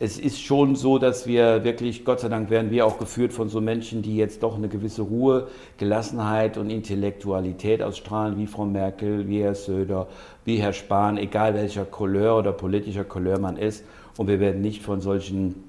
es ist schon so, dass wir wirklich, Gott sei Dank werden wir auch geführt von so Menschen, die jetzt doch eine gewisse Ruhe, Gelassenheit und Intellektualität ausstrahlen, wie Frau Merkel, wie Herr Söder, wie Herr Spahn, egal welcher Couleur oder politischer Couleur man ist. Und wir werden nicht von solchen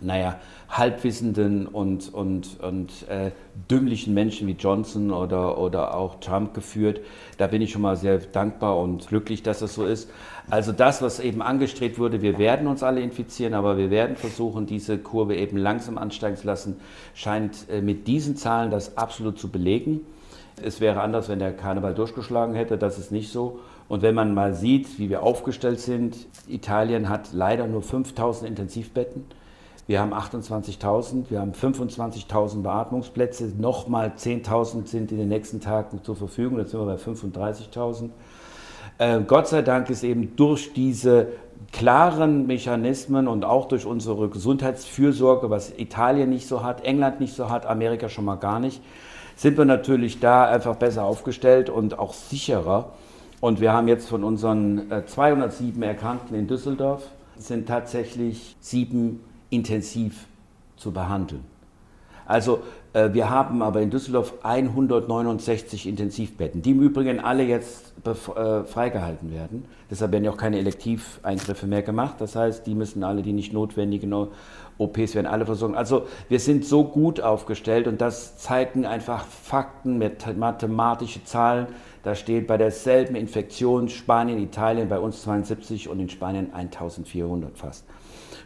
naja, halbwissenden und, und, und äh, dümmlichen Menschen wie Johnson oder, oder auch Trump geführt. Da bin ich schon mal sehr dankbar und glücklich, dass das so ist. Also das, was eben angestrebt wurde, wir werden uns alle infizieren, aber wir werden versuchen, diese Kurve eben langsam ansteigen zu lassen, scheint äh, mit diesen Zahlen das absolut zu belegen. Es wäre anders, wenn der Karneval durchgeschlagen hätte, das ist nicht so. Und wenn man mal sieht, wie wir aufgestellt sind, Italien hat leider nur 5000 Intensivbetten. Wir haben 28.000, wir haben 25.000 Beatmungsplätze, nochmal 10.000 sind in den nächsten Tagen zur Verfügung, jetzt sind wir bei 35.000. Äh, Gott sei Dank ist eben durch diese klaren Mechanismen und auch durch unsere Gesundheitsfürsorge, was Italien nicht so hat, England nicht so hat, Amerika schon mal gar nicht, sind wir natürlich da einfach besser aufgestellt und auch sicherer. Und wir haben jetzt von unseren 207 äh, Erkrankten in Düsseldorf sind tatsächlich sieben intensiv zu behandeln. Also äh, wir haben aber in Düsseldorf 169 Intensivbetten, die im Übrigen alle jetzt äh, freigehalten werden. Deshalb werden ja auch keine Elektiveingriffe mehr gemacht. Das heißt, die müssen alle, die nicht notwendigen OPs werden alle versorgt. Also wir sind so gut aufgestellt und das zeigen einfach Fakten, mathematische Zahlen. Da steht bei derselben Infektion Spanien, Italien bei uns 72 und in Spanien 1400 fast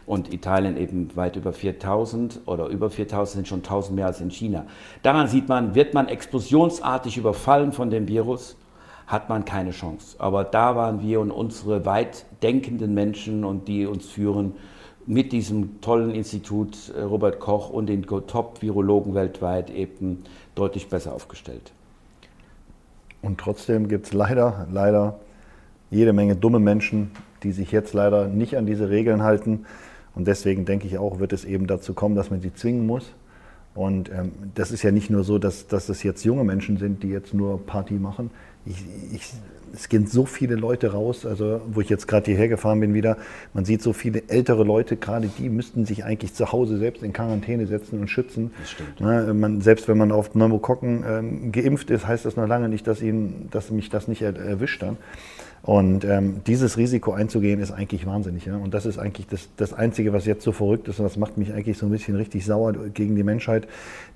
und Italien eben weit über 4000 oder über 4000 sind schon 1000 mehr als in China. Daran sieht man, wird man explosionsartig überfallen von dem Virus, hat man keine Chance. Aber da waren wir und unsere weit denkenden Menschen und die uns führen mit diesem tollen Institut äh, Robert Koch und den Top-Virologen weltweit eben deutlich besser aufgestellt. Und trotzdem gibt es leider, leider jede Menge dumme Menschen, die sich jetzt leider nicht an diese Regeln halten. Und deswegen denke ich auch, wird es eben dazu kommen, dass man sie zwingen muss. Und ähm, das ist ja nicht nur so, dass, dass es jetzt junge Menschen sind, die jetzt nur Party machen. Ich, ich, es gehen so viele Leute raus, also wo ich jetzt gerade hierher gefahren bin wieder, man sieht so viele ältere Leute, gerade die müssten sich eigentlich zu Hause selbst in Quarantäne setzen und schützen. Das stimmt. Ja, man, selbst wenn man auf Pneumokokken ähm, geimpft ist, heißt das noch lange nicht, dass, ihn, dass mich das nicht er, erwischt dann. Und ähm, dieses Risiko einzugehen, ist eigentlich wahnsinnig. Ja? Und das ist eigentlich das, das Einzige, was jetzt so verrückt ist. Und das macht mich eigentlich so ein bisschen richtig sauer gegen die Menschheit,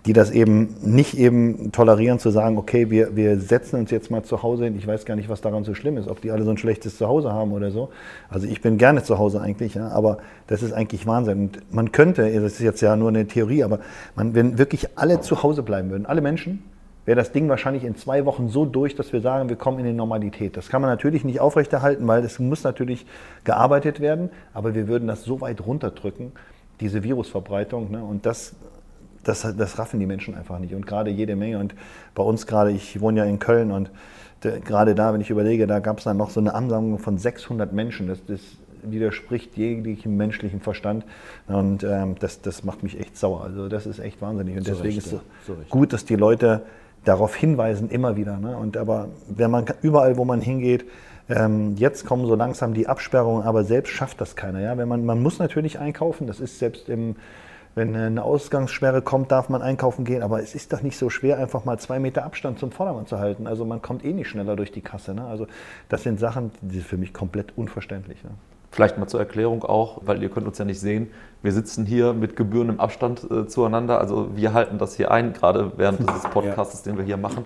die das eben nicht eben tolerieren, zu sagen, okay, wir, wir setzen uns jetzt mal zu Hause hin. Ich weiß gar nicht, was daran so schlimm ist, ob die alle so ein schlechtes Zuhause haben oder so. Also ich bin gerne zu Hause eigentlich, ja? aber das ist eigentlich Wahnsinn. Und man könnte, das ist jetzt ja nur eine Theorie, aber man, wenn wirklich alle zu Hause bleiben würden, alle Menschen, wäre das Ding wahrscheinlich in zwei Wochen so durch, dass wir sagen, wir kommen in die Normalität. Das kann man natürlich nicht aufrechterhalten, weil es muss natürlich gearbeitet werden, aber wir würden das so weit runterdrücken, diese Virusverbreitung. Ne? Und das, das, das raffen die Menschen einfach nicht. Und gerade jede Menge. Und bei uns gerade, ich wohne ja in Köln und gerade da, wenn ich überlege, da gab es dann noch so eine Ansammlung von 600 Menschen. Das, das widerspricht jeglichem menschlichen Verstand. Und ähm, das, das macht mich echt sauer. Also das ist echt wahnsinnig. Und so deswegen ist es so gut, dass die Leute darauf hinweisen immer wieder. Ne? Und aber wenn man überall, wo man hingeht, Ähm, jetzt kommen so langsam die Absperrungen, aber selbst schafft das keiner. Ja? Wenn man, man muss natürlich einkaufen, das ist selbst im, wenn eine Ausgangssperre kommt, darf man einkaufen gehen, aber es ist doch nicht so schwer, einfach mal zwei Meter Abstand zum Vordermann zu halten. Also man kommt eh nicht schneller durch die Kasse. Ne? Also das sind Sachen, die sind für mich komplett unverständlich. Ne? Vielleicht mal zur Erklärung auch, weil ihr könnt uns ja nicht sehen. Wir sitzen hier mit gebührendem Abstand äh, zueinander. Also wir halten das hier ein, gerade während dieses *laughs* Podcasts, ja. den wir hier machen.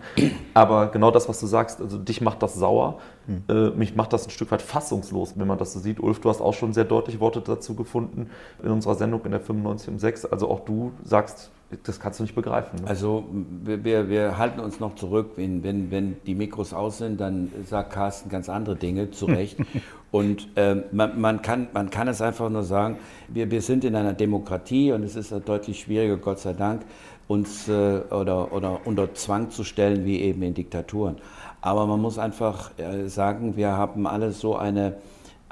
Aber genau das, was du sagst, also dich macht das sauer. Hm. Äh, mich macht das ein Stück weit fassungslos, wenn man das so sieht. Ulf, du hast auch schon sehr deutlich Worte dazu gefunden in unserer Sendung in der 95 um 6. Also auch du sagst, das kannst du nicht begreifen. Ne? Also wir, wir, halten uns noch zurück. Wenn, wenn, wenn die Mikros aus sind, dann sagt Carsten ganz andere Dinge, zu Recht. *laughs* und äh, man, man, kann, man kann es einfach nur sagen, wir, wir sind in einer Demokratie und es ist deutlich schwieriger, Gott sei Dank, uns äh, oder, oder unter Zwang zu stellen, wie eben in Diktaturen. Aber man muss einfach äh, sagen, wir haben alle so eine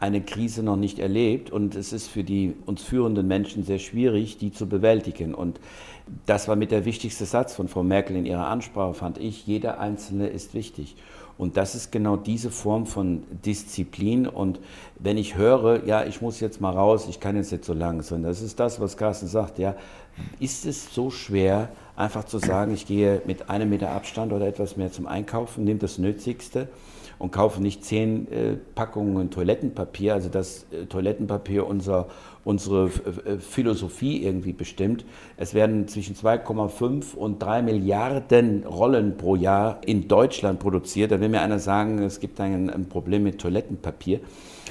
eine Krise noch nicht erlebt und es ist für die uns führenden Menschen sehr schwierig, die zu bewältigen. Und das war mit der wichtigste Satz von Frau Merkel in ihrer Ansprache, fand ich, jeder Einzelne ist wichtig. Und das ist genau diese Form von Disziplin. Und wenn ich höre, ja, ich muss jetzt mal raus, ich kann jetzt nicht so lang, sondern das ist das, was Carsten sagt, ja, ist es so schwer, einfach zu sagen, ich gehe mit einem Meter Abstand oder etwas mehr zum Einkaufen, nehme das Nötigste und kaufe nicht zehn äh, Packungen Toilettenpapier, also das äh, Toilettenpapier unser, unsere äh, Philosophie irgendwie bestimmt. Es werden zwischen 2,5 und 3 Milliarden Rollen pro Jahr in Deutschland produziert. Da will mir einer sagen, es gibt ein, ein Problem mit Toilettenpapier.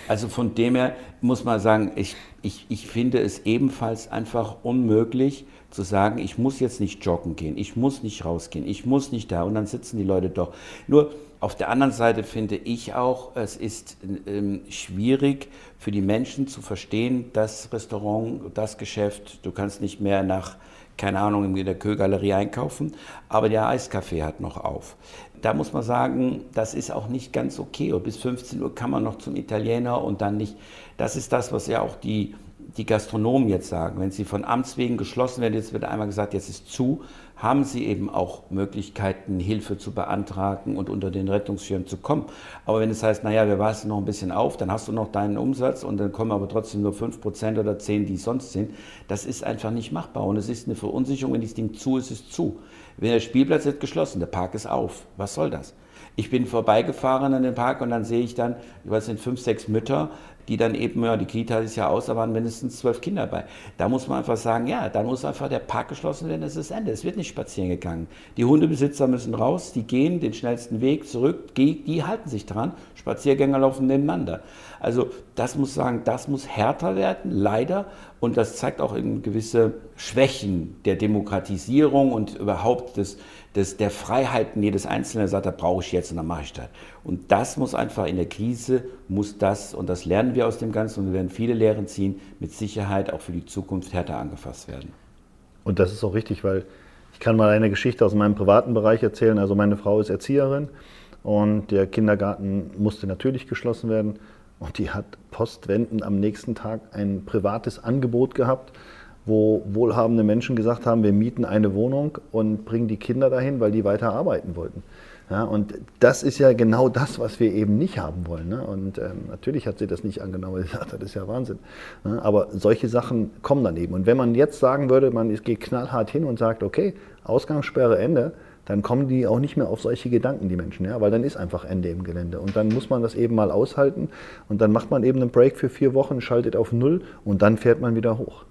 Also von dem her muss man sagen, ich, ich, ich finde es ebenfalls einfach unmöglich zu sagen, ich muss jetzt nicht joggen gehen, ich muss nicht rausgehen, ich muss nicht da und dann sitzen die Leute doch. Nur auf der anderen Seite finde ich auch, es ist ähm, schwierig für die Menschen zu verstehen, das Restaurant, das Geschäft, du kannst nicht mehr nach, keine Ahnung, in der Kögalerie einkaufen, aber der Eiscafé hat noch auf. Da muss man sagen, das ist auch nicht ganz okay. Und bis 15 Uhr kann man noch zum Italiener und dann nicht. Das ist das, was ja auch die die Gastronomen jetzt sagen, wenn sie von Amts wegen geschlossen werden, jetzt wird einmal gesagt, jetzt ist zu, haben sie eben auch Möglichkeiten, Hilfe zu beantragen und unter den Rettungsschirm zu kommen. Aber wenn es heißt, naja, wir weisen noch ein bisschen auf, dann hast du noch deinen Umsatz und dann kommen aber trotzdem nur 5% oder 10%, die sonst sind, das ist einfach nicht machbar. Und es ist eine Verunsicherung, wenn das Ding zu ist, ist zu. Wenn der Spielplatz ist geschlossen, der Park ist auf. Was soll das? Ich bin vorbeigefahren an den Park und dann sehe ich dann, ich weiß nicht, fünf, sechs Mütter, die dann eben, ja, die Kita ist ja aus, da waren mindestens zwölf Kinder bei. Da muss man einfach sagen, ja, dann muss einfach der Park geschlossen werden, das ist Ende. Es wird nicht spazieren gegangen. Die Hundebesitzer müssen raus, die gehen den schnellsten Weg zurück, die halten sich dran, Spaziergänger laufen nebeneinander. Also das muss sagen, das muss härter werden, leider. Und das zeigt auch eben gewisse Schwächen der Demokratisierung und überhaupt des, des, der Freiheiten jedes Einzelnen sagt, da brauche ich jetzt und dann mache ich das. Und das muss einfach in der Krise, muss das, und das lernen wir aus dem Ganzen und wir werden viele Lehren ziehen, mit Sicherheit auch für die Zukunft härter angefasst werden. Und das ist auch richtig, weil ich kann mal eine Geschichte aus meinem privaten Bereich erzählen. Also meine Frau ist Erzieherin und der Kindergarten musste natürlich geschlossen werden. Und die hat postwendend am nächsten Tag ein privates Angebot gehabt, wo wohlhabende Menschen gesagt haben, wir mieten eine Wohnung und bringen die Kinder dahin, weil die weiter arbeiten wollten. Ja, und das ist ja genau das, was wir eben nicht haben wollen. Ne? Und ähm, natürlich hat sie das nicht angenommen, weil sie sagt, das ist ja Wahnsinn. Ne? Aber solche Sachen kommen dann eben. Und wenn man jetzt sagen würde, man geht knallhart hin und sagt, okay, Ausgangssperre Ende, dann kommen die auch nicht mehr auf solche Gedanken, die Menschen, ja, weil dann ist einfach Ende im Gelände. Und dann muss man das eben mal aushalten und dann macht man eben einen Break für vier Wochen, schaltet auf Null und dann fährt man wieder hoch.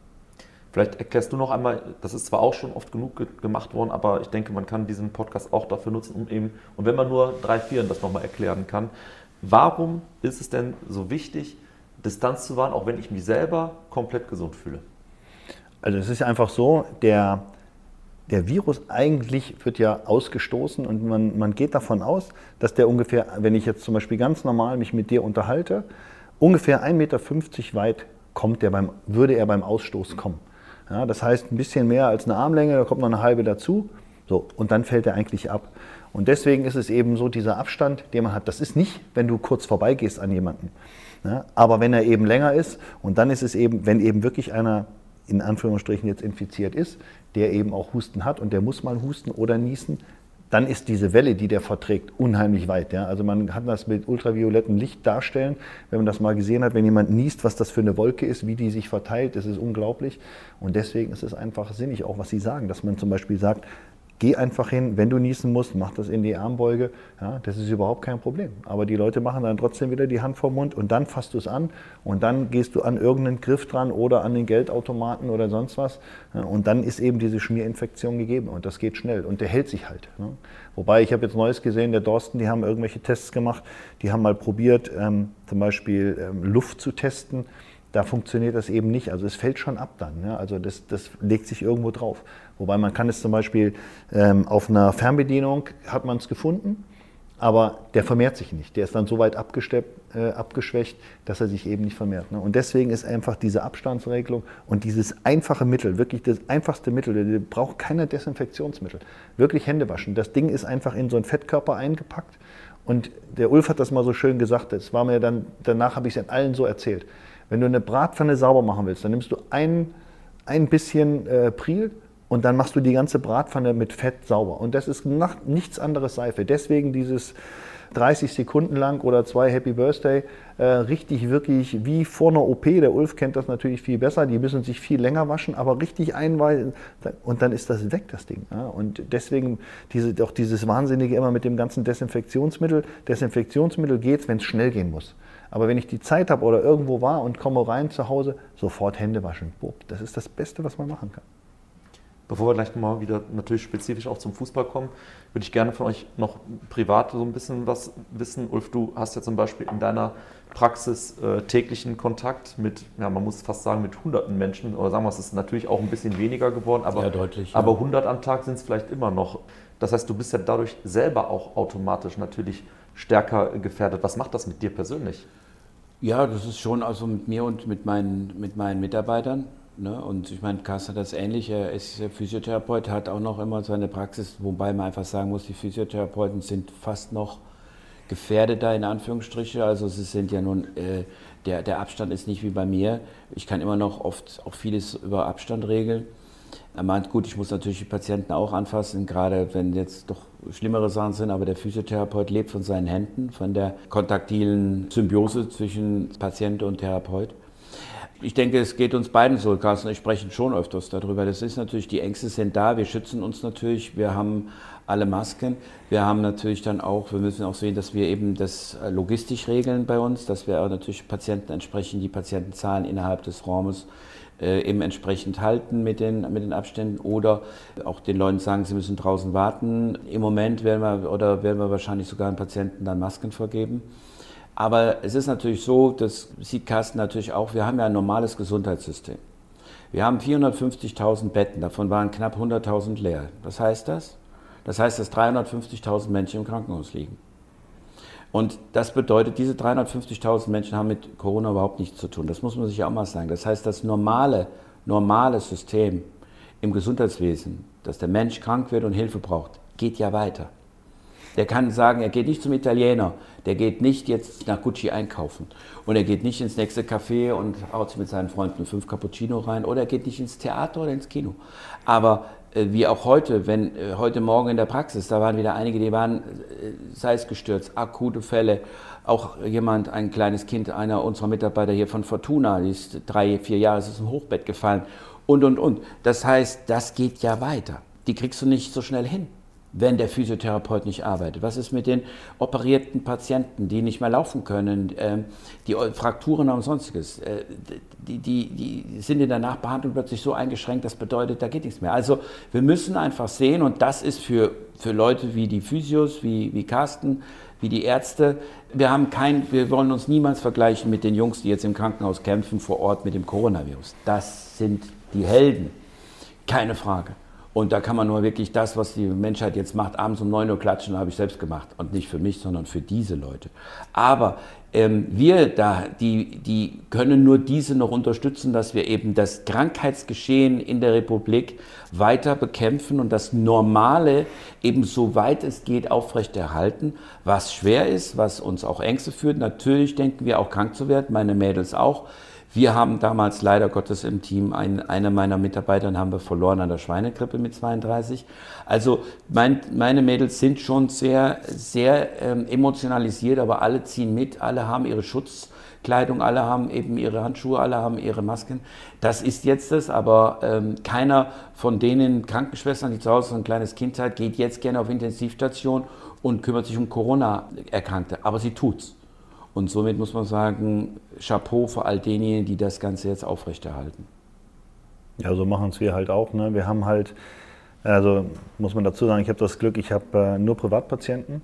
Vielleicht erklärst du noch einmal, das ist zwar auch schon oft genug ge gemacht worden, aber ich denke, man kann diesen Podcast auch dafür nutzen, um eben, und wenn man nur drei, vier das nochmal erklären kann, warum ist es denn so wichtig, Distanz zu wahren, auch wenn ich mich selber komplett gesund fühle? Also es ist einfach so, der, der Virus eigentlich wird ja ausgestoßen und man, man geht davon aus, dass der ungefähr, wenn ich jetzt zum Beispiel ganz normal mich mit dir unterhalte, ungefähr 1,50 Meter weit kommt der beim, würde er beim Ausstoß kommen. Ja, das heißt ein bisschen mehr als eine Armlänge, da kommt noch eine halbe dazu. So, und dann fällt er eigentlich ab. Und deswegen ist es eben so, dieser Abstand, den man hat, das ist nicht, wenn du kurz vorbeigehst an jemanden. Ja, aber wenn er eben länger ist, und dann ist es eben, wenn eben wirklich einer in Anführungsstrichen jetzt infiziert ist, der eben auch Husten hat und der muss mal husten oder niesen, dann ist diese Welle, die der verträgt, unheimlich weit. Ja? Also man kann das mit ultraviolettem Licht darstellen, wenn man das mal gesehen hat, wenn jemand niest, was das für eine Wolke ist, wie die sich verteilt, das ist unglaublich. Und deswegen ist es einfach sinnig, auch was Sie sagen, dass man zum Beispiel sagt, Geh einfach hin, wenn du niesen musst, mach das in die Armbeuge. Ja, das ist überhaupt kein Problem. Aber die Leute machen dann trotzdem wieder die Hand vom Mund und dann fasst du es an und dann gehst du an irgendeinen Griff dran oder an den Geldautomaten oder sonst was. Ja, und dann ist eben diese Schmierinfektion gegeben und das geht schnell und der hält sich halt. Ne? Wobei ich habe jetzt Neues gesehen, der Dorsten, die haben irgendwelche Tests gemacht, die haben mal probiert, ähm, zum Beispiel ähm, Luft zu testen da funktioniert das eben nicht. Also es fällt schon ab dann. Ja? Also das, das legt sich irgendwo drauf. Wobei man kann es zum Beispiel ähm, auf einer Fernbedienung hat man es gefunden, aber der vermehrt sich nicht. Der ist dann so weit äh, abgeschwächt, dass er sich eben nicht vermehrt. Ne? Und deswegen ist einfach diese Abstandsregelung und dieses einfache Mittel, wirklich das einfachste Mittel, da braucht keiner Desinfektionsmittel. Wirklich Hände waschen. Das Ding ist einfach in so einen Fettkörper eingepackt. Und der Ulf hat das mal so schön gesagt, das war mir dann, danach habe ich es allen so erzählt. Wenn du eine Bratpfanne sauber machen willst, dann nimmst du ein, ein bisschen äh, Priel und dann machst du die ganze Bratpfanne mit Fett sauber. Und das ist nach, nichts anderes Seife. Deswegen dieses 30 Sekunden lang oder zwei Happy Birthday äh, richtig wirklich wie vor einer OP. Der Ulf kennt das natürlich viel besser. Die müssen sich viel länger waschen, aber richtig einweisen und dann ist das weg, das Ding. Ja? Und deswegen diese, auch dieses Wahnsinnige immer mit dem ganzen Desinfektionsmittel. Desinfektionsmittel geht es, wenn es schnell gehen muss. Aber wenn ich die Zeit habe oder irgendwo war und komme rein zu Hause, sofort Hände waschen. Das ist das Beste, was man machen kann. Bevor wir gleich mal wieder natürlich spezifisch auch zum Fußball kommen, würde ich gerne von euch noch privat so ein bisschen was wissen. Ulf, du hast ja zum Beispiel in deiner Praxis äh, täglichen Kontakt mit, ja, man muss fast sagen, mit hunderten Menschen. Oder sagen wir, es ist natürlich auch ein bisschen weniger geworden, aber, ja, deutlich, aber 100 am Tag sind es vielleicht immer noch. Das heißt, du bist ja dadurch selber auch automatisch natürlich stärker gefährdet. Was macht das mit dir persönlich? Ja, das ist schon also mit mir und mit meinen, mit meinen Mitarbeitern. Ne? Und ich meine, Carsten hat das ähnlich. Er ist Physiotherapeut, hat auch noch immer seine Praxis, wobei man einfach sagen muss, die Physiotherapeuten sind fast noch gefährdeter in Anführungsstriche. Also sie sind ja nun, äh, der, der Abstand ist nicht wie bei mir. Ich kann immer noch oft auch vieles über Abstand regeln. Er meint, gut, ich muss natürlich die Patienten auch anfassen, gerade wenn jetzt doch schlimmere Sachen sind, aber der Physiotherapeut lebt von seinen Händen, von der kontaktilen Symbiose zwischen Patient und Therapeut. Ich denke, es geht uns beiden so. Carsten ich sprechen schon öfters darüber. Das ist natürlich, die Ängste sind da, wir schützen uns natürlich, wir haben alle Masken. Wir haben natürlich dann auch, wir müssen auch sehen, dass wir eben das logistisch regeln bei uns, dass wir auch natürlich Patienten entsprechend die Patientenzahlen innerhalb des Raumes äh, eben entsprechend halten mit den, mit den Abständen oder auch den Leuten sagen, sie müssen draußen warten. Im Moment werden wir, oder werden wir wahrscheinlich sogar den Patienten dann Masken vergeben. Aber es ist natürlich so, das sieht Carsten natürlich auch, wir haben ja ein normales Gesundheitssystem. Wir haben 450.000 Betten, davon waren knapp 100.000 leer. Was heißt das? Das heißt, dass 350.000 Menschen im Krankenhaus liegen. Und das bedeutet, diese 350.000 Menschen haben mit Corona überhaupt nichts zu tun. Das muss man sich ja auch mal sagen. Das heißt, das normale, normale System im Gesundheitswesen, dass der Mensch krank wird und Hilfe braucht, geht ja weiter. Der kann sagen, er geht nicht zum Italiener, der geht nicht jetzt nach Gucci einkaufen und er geht nicht ins nächste Café und haut sich mit seinen Freunden fünf Cappuccino rein oder er geht nicht ins Theater oder ins Kino. Aber äh, wie auch heute, wenn äh, heute Morgen in der Praxis, da waren wieder einige, die waren, äh, sei es gestürzt, akute Fälle. Auch jemand, ein kleines Kind, einer unserer Mitarbeiter hier von Fortuna, die ist drei, vier Jahre, ist im Hochbett gefallen und, und, und. Das heißt, das geht ja weiter. Die kriegst du nicht so schnell hin wenn der Physiotherapeut nicht arbeitet? Was ist mit den operierten Patienten, die nicht mehr laufen können, ähm, die Frakturen und sonstiges? Äh, die, die, die sind in der Nachbehandlung plötzlich so eingeschränkt, das bedeutet, da geht nichts mehr. Also wir müssen einfach sehen, und das ist für, für Leute wie die Physios, wie, wie Carsten, wie die Ärzte, wir, haben kein, wir wollen uns niemals vergleichen mit den Jungs, die jetzt im Krankenhaus kämpfen vor Ort mit dem Coronavirus. Das sind die Helden, keine Frage. Und da kann man nur wirklich das, was die Menschheit jetzt macht, abends um 9 Uhr klatschen, habe ich selbst gemacht. Und nicht für mich, sondern für diese Leute. Aber Ähm, wir da, die, die können nur diese noch unterstützen, dass wir eben das Krankheitsgeschehen in der Republik weiter bekämpfen und das Normale eben so weit es geht aufrechterhalten, was schwer ist, was uns auch Ängste führt. Natürlich denken wir auch krank zu werden, meine Mädels auch. Wir haben damals leider Gottes im Team, ein, eine meiner Mitarbeiter haben wir verloren an der Schweinegrippe mit 32. Also mein, meine Mädels sind schon sehr, sehr ähm, emotionalisiert, aber alle ziehen mit, alle haben ihre Schutzkleidung, alle haben eben ihre Handschuhe, alle haben ihre Masken. Das ist jetzt das, aber ähm, keiner von denen Krankenschwestern, die zu Hause ein kleines Kind hat, geht jetzt gerne auf Intensivstation und kümmert sich um Corona-Erkrankte. Aber sie tut's. Und somit muss man sagen, Chapeau für all denjenigen, die das Ganze jetzt aufrechterhalten. Ja, so machen es wir halt auch. Ne? Wir haben halt, also muss man dazu sagen, ich habe das Glück, ich habe äh, nur Privatpatienten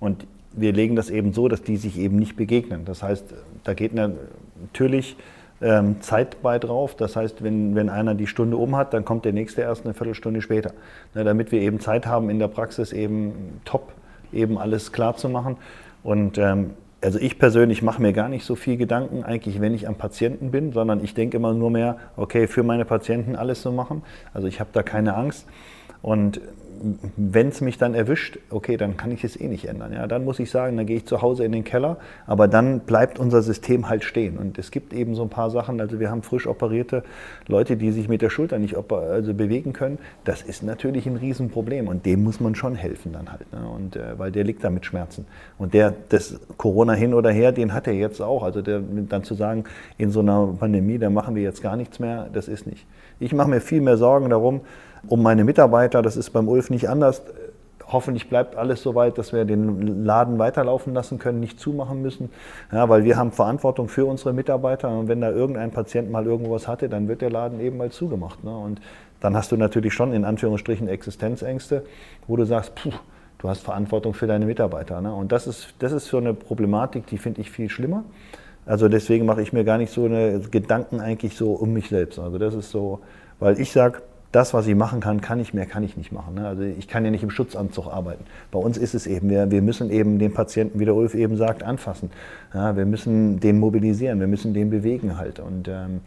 und wir legen das eben so, dass die sich eben nicht begegnen. Das heißt, da geht natürlich ähm, Zeit bei drauf. Das heißt, wenn, wenn einer die Stunde um hat, dann kommt der nächste erst eine Viertelstunde später. Ne, damit wir eben Zeit haben, in der Praxis eben top eben alles klar zu machen. Und ähm, also ich persönlich mache mir gar nicht so viel Gedanken, eigentlich, wenn ich am Patienten bin, sondern ich denke immer nur mehr, okay, für meine Patienten alles zu machen. Also ich habe da keine Angst. Und wenn es mich dann erwischt, okay, dann kann ich es eh nicht ändern. Ja, dann muss ich sagen, dann gehe ich zu Hause in den Keller, aber dann bleibt unser System halt stehen. Und es gibt eben so ein paar Sachen, also wir haben frisch operierte Leute, die sich mit der Schulter nicht also bewegen können. Das ist natürlich ein Riesenproblem und dem muss man schon helfen dann halt. Ne? Und, äh, weil der liegt da mit Schmerzen. Und der, das Corona hin oder her, den hat er jetzt auch. Also der, dann zu sagen, in so einer Pandemie, da machen wir jetzt gar nichts mehr, das ist nicht. Ich mache mir viel mehr Sorgen darum, um meine Mitarbeiter. Das ist beim Ulf nicht anders. Hoffentlich bleibt alles so weit, dass wir den Laden weiterlaufen lassen können, nicht zumachen müssen. Ja, weil wir haben Verantwortung für unsere Mitarbeiter. Und wenn da irgendein Patient mal irgendwas hatte, dann wird der Laden eben mal zugemacht. Ne? Und dann hast du natürlich schon in Anführungsstrichen Existenzängste, wo du sagst, puh, du hast Verantwortung für deine Mitarbeiter. Ne? Und das ist, das ist so eine Problematik, die finde ich viel schlimmer. Also deswegen mache ich mir gar nicht so eine Gedanken eigentlich so um mich selbst. Also das ist so, weil ich sage, das, was ich machen kann, kann ich mehr, kann ich nicht machen. Ne? Also ich kann ja nicht im Schutzanzug arbeiten. Bei uns ist es eben, wir, wir müssen eben den Patienten, wie der Ulf eben sagt, anfassen. Ja, wir müssen den mobilisieren, wir müssen den bewegen halt. Und ähm,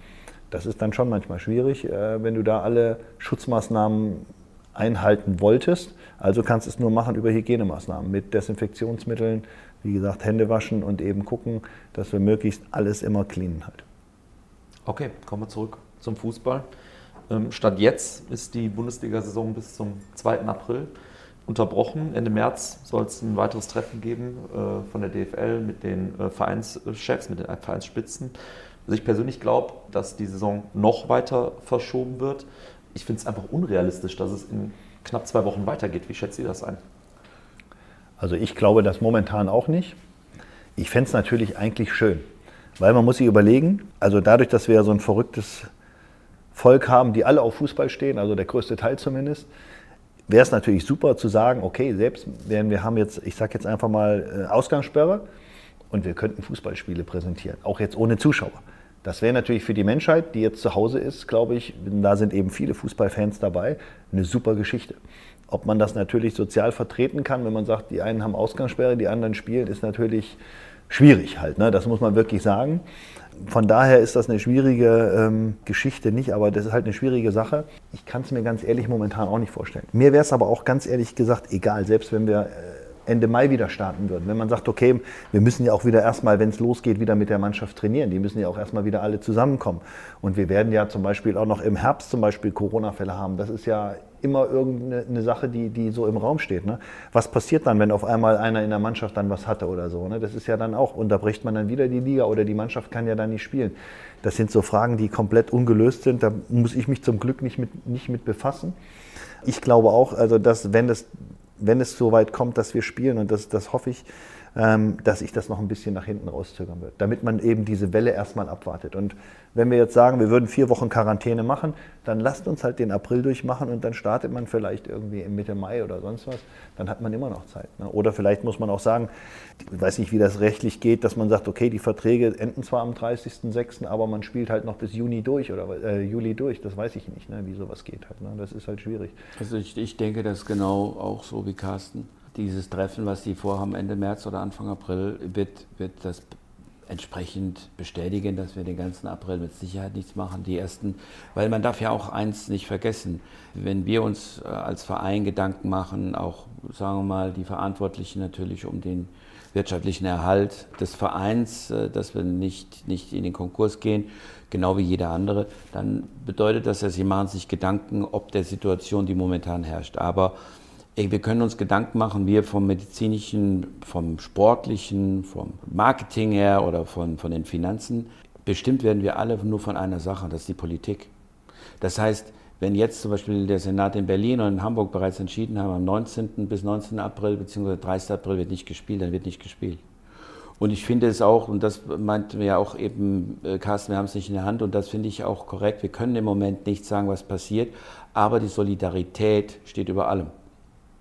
das ist dann schon manchmal schwierig, äh, wenn du da alle Schutzmaßnahmen einhalten wolltest. Also kannst du es nur machen über Hygienemaßnahmen mit Desinfektionsmitteln, wie gesagt, Hände waschen und eben gucken, dass wir möglichst alles immer cleanen halt. Okay, kommen wir zurück zum Fußball. Ähm, Stand jetzt ist die Bundesliga-Saison bis zum 2. April unterbrochen. Ende März soll es ein weiteres Treffen geben äh, von der DFL mit den äh, Vereinschefs, mit den Vereinsspitzen. Also ich persönlich glaube, dass die Saison noch weiter verschoben wird. Ich finde es einfach unrealistisch, dass es in knapp zwei Wochen weitergeht. Wie schätzt ihr das ein? Also ich glaube das momentan auch nicht. Ich fände es natürlich eigentlich schön, weil man muss sich überlegen, also dadurch, dass wir ja so ein verrücktes Volk haben, die alle auf Fußball stehen, also der größte Teil zumindest, wäre es natürlich super zu sagen, okay, selbst wenn wir haben jetzt, ich sage jetzt einfach mal äh, Ausgangssperre und wir könnten Fußballspiele präsentieren, auch jetzt ohne Zuschauer. Das wäre natürlich für die Menschheit, die jetzt zu Hause ist, glaube ich, da sind eben viele Fußballfans dabei, eine super Geschichte. Ob man das natürlich sozial vertreten kann, wenn man sagt, die einen haben Ausgangssperre, die anderen spielen, ist natürlich schwierig halt. Ne? Das muss man wirklich sagen. Von daher ist das eine schwierige ähm, Geschichte nicht, aber das ist halt eine schwierige Sache. Ich kann es mir ganz ehrlich momentan auch nicht vorstellen. Mir wäre es aber auch ganz ehrlich gesagt egal, selbst wenn wir äh, Ende Mai wieder starten würden. Wenn man sagt, okay, wir müssen ja auch wieder erstmal, wenn es losgeht, wieder mit der Mannschaft trainieren. Die müssen ja auch erstmal wieder alle zusammenkommen. Und wir werden ja zum Beispiel auch noch im Herbst zum Beispiel Corona-Fälle haben. Das ist ja immer irgendeine Sache, die, die so im Raum steht. Ne? Was passiert dann, wenn auf einmal einer in der Mannschaft dann was hatte oder so? Ne? Das ist ja dann auch, unterbricht man dann wieder die Liga oder die Mannschaft kann ja dann nicht spielen. Das sind so Fragen, die komplett ungelöst sind. Da muss ich mich zum Glück nicht mit, nicht mit befassen. Ich glaube auch, also dass wenn es, wenn es so weit kommt, dass wir spielen, und das, das hoffe ich, dass ich das noch ein bisschen nach hinten rauszögern wird, damit man eben diese Welle erstmal abwartet. Und wenn wir jetzt sagen, wir würden vier Wochen Quarantäne machen, dann lasst uns halt den April durchmachen und dann startet man vielleicht irgendwie im Mitte Mai oder sonst was. Dann hat man immer noch Zeit. Ne? Oder vielleicht muss man auch sagen, ich weiß nicht, wie das rechtlich geht, dass man sagt, okay, die Verträge enden zwar am 30.06., aber man spielt halt noch bis Juni durch oder äh, Juli durch. Das weiß ich nicht, ne? wie sowas geht halt. Ne? Das ist halt schwierig. Also ich, ich denke, das genau auch so wie Carsten dieses Treffen, was die vorhaben Ende März oder Anfang April, wird, wird das entsprechend bestätigen, dass wir den ganzen April mit Sicherheit nichts machen. Die ersten, weil man darf ja auch eins nicht vergessen, wenn wir uns äh, als Verein Gedanken machen, auch sagen wir mal die Verantwortlichen natürlich um den wirtschaftlichen Erhalt des Vereins, äh, dass wir nicht, nicht in den Konkurs gehen, genau wie jeder andere, dann bedeutet das, dass sie machen sich Gedanken, ob der Situation, die momentan herrscht. Aber wir können uns Gedanken machen, wir vom medizinischen, vom sportlichen, vom Marketing her oder von, von den Finanzen. Bestimmt werden wir alle nur von einer Sache, das ist die Politik. Das heißt, wenn jetzt zum Beispiel der Senat in Berlin und in Hamburg bereits entschieden haben, am 19. bis 19. April bzw. 30. April wird nicht gespielt, dann wird nicht gespielt. Und ich finde es auch, und das meinten wir ja auch eben, äh, Carsten, wir haben es nicht in der Hand und das finde ich auch korrekt. Wir können im Moment nicht sagen, was passiert, aber die Solidarität steht über allem.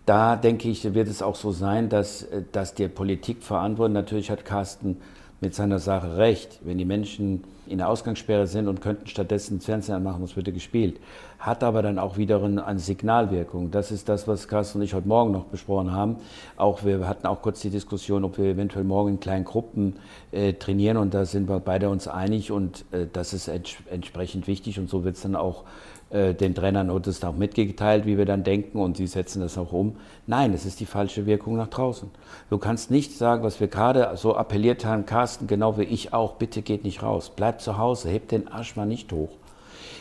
Da denke ich, wird es auch so sein, dass, äh, dass die Politik verantwortet. Natürlich hat Carsten mit seiner Sache recht. Wenn die Menschen in der Ausgangssperre sind und könnten stattdessen Fernsehen anmachen, es würde gespielt. Hat aber dann auch wiederum eine Signalwirkung. Das ist das, was Carsten und ich heute Morgen noch besprochen haben. Auch wir hatten auch kurz die Diskussion, ob wir eventuell morgen in kleinen Gruppen äh, trainieren und da sind wir beide uns einig und äh, das ist ents entsprechend wichtig und so wird es dann auch den Trainern und es auch mitgeteilt, wie wir dann denken und sie setzen das auch um. Nein, es ist die falsche Wirkung nach draußen. Du kannst nicht sagen, was wir gerade so appelliert haben, Carsten, genau wie ich auch, bitte geht nicht raus, bleibt zu Hause, hebt den Arsch mal nicht hoch.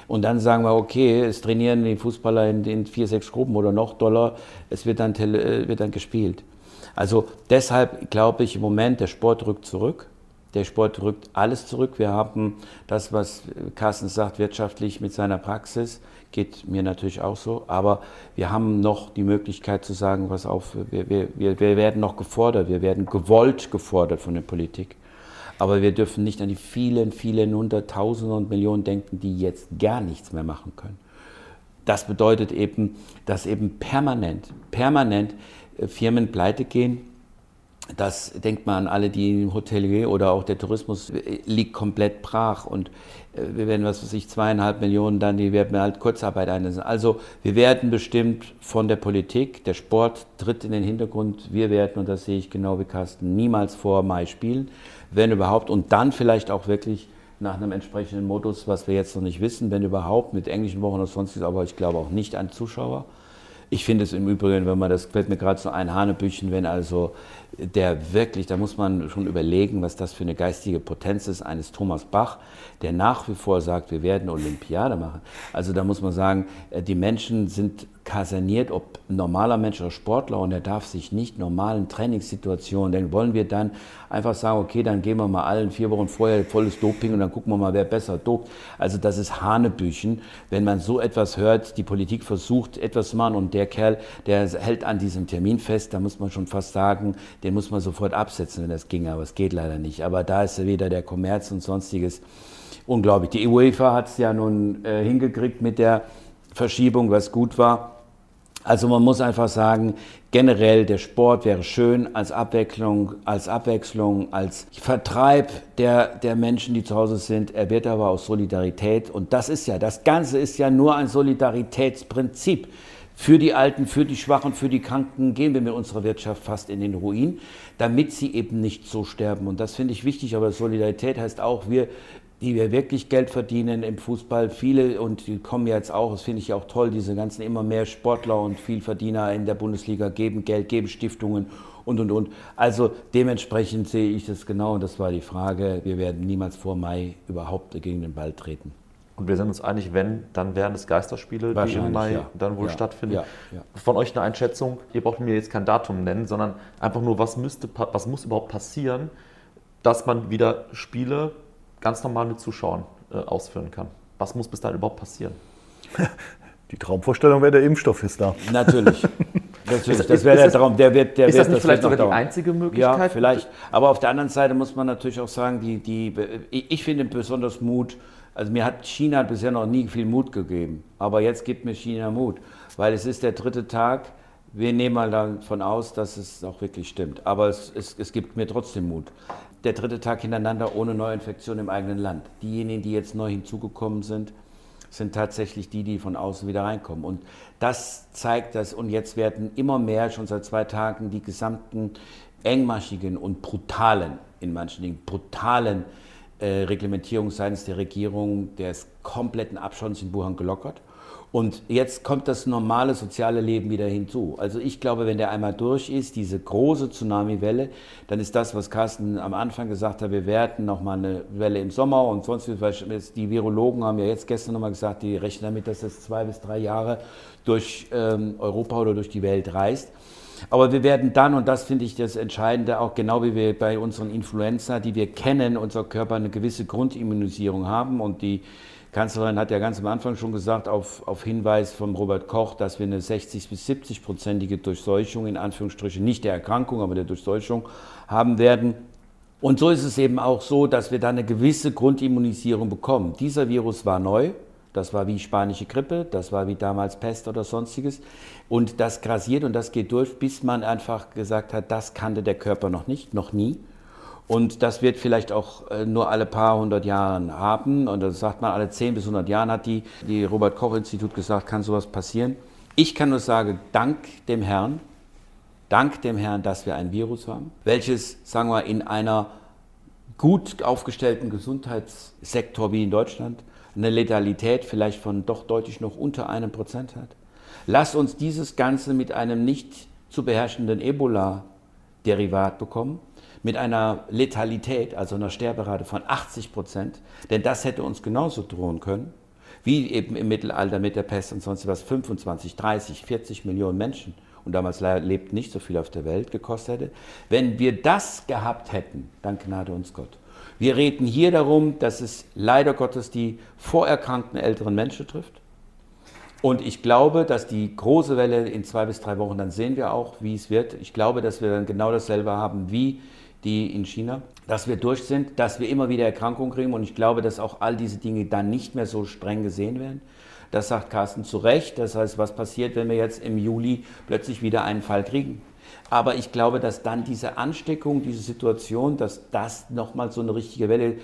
Und dann sagen wir, okay, es trainieren die Fußballer in den vier, sechs Gruppen oder noch doller, es wird dann, äh, wird dann gespielt. Also deshalb glaube ich im Moment, der Sport rückt zurück. Der Sport rückt alles zurück. Wir haben das, was Carsten sagt, wirtschaftlich mit seiner Praxis, geht mir natürlich auch so. Aber wir haben noch die Möglichkeit zu sagen, was auf, wir, wir, wir werden noch gefordert, wir werden gewollt gefordert von der Politik. Aber wir dürfen nicht an die vielen, vielen Hunderttausende und Millionen denken, die jetzt gar nichts mehr machen können. Das bedeutet eben, dass eben permanent, permanent äh, Firmen pleite gehen, das denkt man an alle, die im Hotelier oder auch der Tourismus äh, liegt komplett brach und äh, wir werden, was weiß ich, zweieinhalb Millionen dann, die werden halt Kurzarbeit einsetzen. Also wir werden bestimmt von der Politik, der Sport tritt in den Hintergrund, wir werden, und das sehe ich genau wie Carsten, niemals vor Mai spielen, wenn überhaupt, und dann vielleicht auch wirklich nach einem entsprechenden Modus, was wir jetzt noch nicht wissen, wenn überhaupt, mit englischen Wochen oder sonstiges, aber ich glaube auch nicht an Zuschauer. Ich finde es im Übrigen, wenn man das fällt mir gerade so ein Hanebüchen, wenn also der wirklich, da muss man schon überlegen, was das für eine geistige Potenz ist eines Thomas Bach, der nach wie vor sagt, wir werden Olympiade machen. Also da muss man sagen, äh, die Menschen sind kaserniert, ob normaler Mensch oder Sportler und er darf sich nicht normalen Trainingssituationen, denn wollen wir dann einfach sagen, okay, dann gehen wir mal allen vier Wochen vorher volles Doping und dann gucken wir mal, wer besser dopt. Also das ist Hanebüchen, wenn man so etwas hört, die Politik versucht etwas zu machen und der Kerl, der hält an diesem Termin fest, da muss man schon fast sagen, den muss man sofort absetzen, wenn das ginge, aber es geht leider nicht. Aber da ist wieder der Kommerz und sonstiges unglaublich. Die UEFA hat es ja nun äh, hingekriegt mit der Verschiebung, was gut war. Also man muss einfach sagen, generell der Sport wäre schön als Abwechslung, als Abwechslung, als Vertreib der, der Menschen, die zu Hause sind. Er wird aber aus Solidarität und das ist ja, das Ganze ist ja nur ein Solidaritätsprinzip. Für die Alten, für die Schwachen, für die Kranken gehen wir mit unserer Wirtschaft fast in den Ruin, damit sie eben nicht so sterben. Und das finde ich wichtig. Aber Solidarität heißt auch, wir, die wir wirklich Geld verdienen im Fußball, viele und die kommen jetzt auch, das finde ich auch toll, diese ganzen immer mehr Sportler und Vielverdiener in der Bundesliga geben Geld, geben Stiftungen und und und. Also dementsprechend sehe ich das genau und das war die Frage. Wir werden niemals vor Mai überhaupt gegen den Ball treten. Und wir sind uns einig, wenn, dann wären es Geisterspiele, die im Mai ja. dann wohl ja. stattfinden. Ja. Von euch eine Einschätzung, ihr braucht mir jetzt kein Datum nennen, sondern einfach nur, was, müsste, was muss überhaupt passieren, dass man wieder Spiele ganz normal mit Zuschauern äh, ausführen kann. Was muss bis dahin überhaupt passieren? *laughs* Die Traumvorstellung wäre, der Impfstoff ist da. Natürlich. *laughs* Natürlich, das wäre der Traum. Der wird, der ist wird, das nicht das vielleicht wird sogar noch die dauern. einzige Möglichkeit? Ja, vielleicht. Aber auf der anderen Seite muss man natürlich auch sagen, die, die, ich finde besonders Mut, also mir hat China bisher noch nie viel Mut gegeben, aber jetzt gibt mir China Mut, weil es ist der dritte Tag. Wir nehmen mal davon aus, dass es auch wirklich stimmt, aber es, es, es gibt mir trotzdem Mut. Der dritte Tag hintereinander ohne Neuinfektion im eigenen Land. Diejenigen, die jetzt neu hinzugekommen sind, sind tatsächlich die, die von außen wieder reinkommen. Und das zeigt das, und jetzt werden immer mehr, schon seit zwei Tagen, die gesamten engmaschigen und brutalen in manchen Dingen brutalen äh, Reglementierung seitens der Regierung des kompletten Abschotts in Wuhan gelockert. Und jetzt kommt das normale soziale Leben wieder hinzu. Also ich glaube, wenn der einmal durch ist, diese große Tsunami-Welle, dann ist das, was Carsten am Anfang gesagt hat, wir werden nochmal eine Welle im Sommer und sonst was. Die Virologen haben ja jetzt gestern nochmal gesagt, die rechnen damit, dass das zwei bis drei Jahre durch ähm, Europa oder durch die Welt reist. Aber wir werden dann, und das finde ich das Entscheidende, auch genau wie wir bei unseren Influenza, die wir kennen, unser Körper eine gewisse Grundimmunisierung haben und die Kanzlerin hat ja ganz am Anfang schon gesagt, auf, auf Hinweis von Robert Koch, dass wir eine 60- bis 70-prozentige Durchseuchung, in Anführungsstrichen, nicht der Erkrankung, aber der Durchseuchung haben werden. Und so ist es eben auch so, dass wir da eine gewisse Grundimmunisierung bekommen. Dieser Virus war neu, das war wie spanische Grippe, das war wie damals Pest oder sonstiges. Und das grasiert und das geht durch, bis man einfach gesagt hat, das kannte der Körper noch nicht, noch nie. Und das wird vielleicht auch äh, nur alle paar hundert Jahren haben. Und das sagt man, alle zehn bis hundert Jahren hat die, die Robert-Koch-Institut gesagt, kann sowas passieren. Ich kann nur sagen, dank dem Herrn, dank dem Herrn, dass wir ein Virus haben, welches, sagen wir, in einer gut aufgestellten Gesundheitssektor wie in Deutschland eine Letalität vielleicht von doch deutlich noch unter einem Prozent hat. Lass uns dieses Ganze mit einem nicht zu beherrschenden Ebola-Derivat bekommen mit einer Letalität, also einer Sterberate von 80 Prozent, denn das hätte uns genauso drohen können, wie eben im Mittelalter mit der Pest und sonst was 25, 30, 40 Millionen Menschen und damals lebt nicht so viel auf der Welt gekostet hätte. Wenn wir das gehabt hätten, dann gnade uns Gott. Wir reden hier darum, dass es leider Gottes die vorerkrankten älteren Menschen trifft. Und ich glaube, dass die große Welle in zwei bis drei Wochen, dann sehen wir auch, wie es wird. Ich glaube, dass wir dann genau dasselbe haben wie die in China, dass wir durch sind, dass wir immer wieder Erkrankungen kriegen und ich glaube, dass auch all diese Dinge dann nicht mehr so streng gesehen werden. Das sagt Carsten zu Recht. Das heißt, was passiert, wenn wir jetzt im Juli plötzlich wieder einen Fall kriegen? Aber ich glaube, dass dann diese Ansteckung, diese Situation, dass das nochmal so eine richtige Welle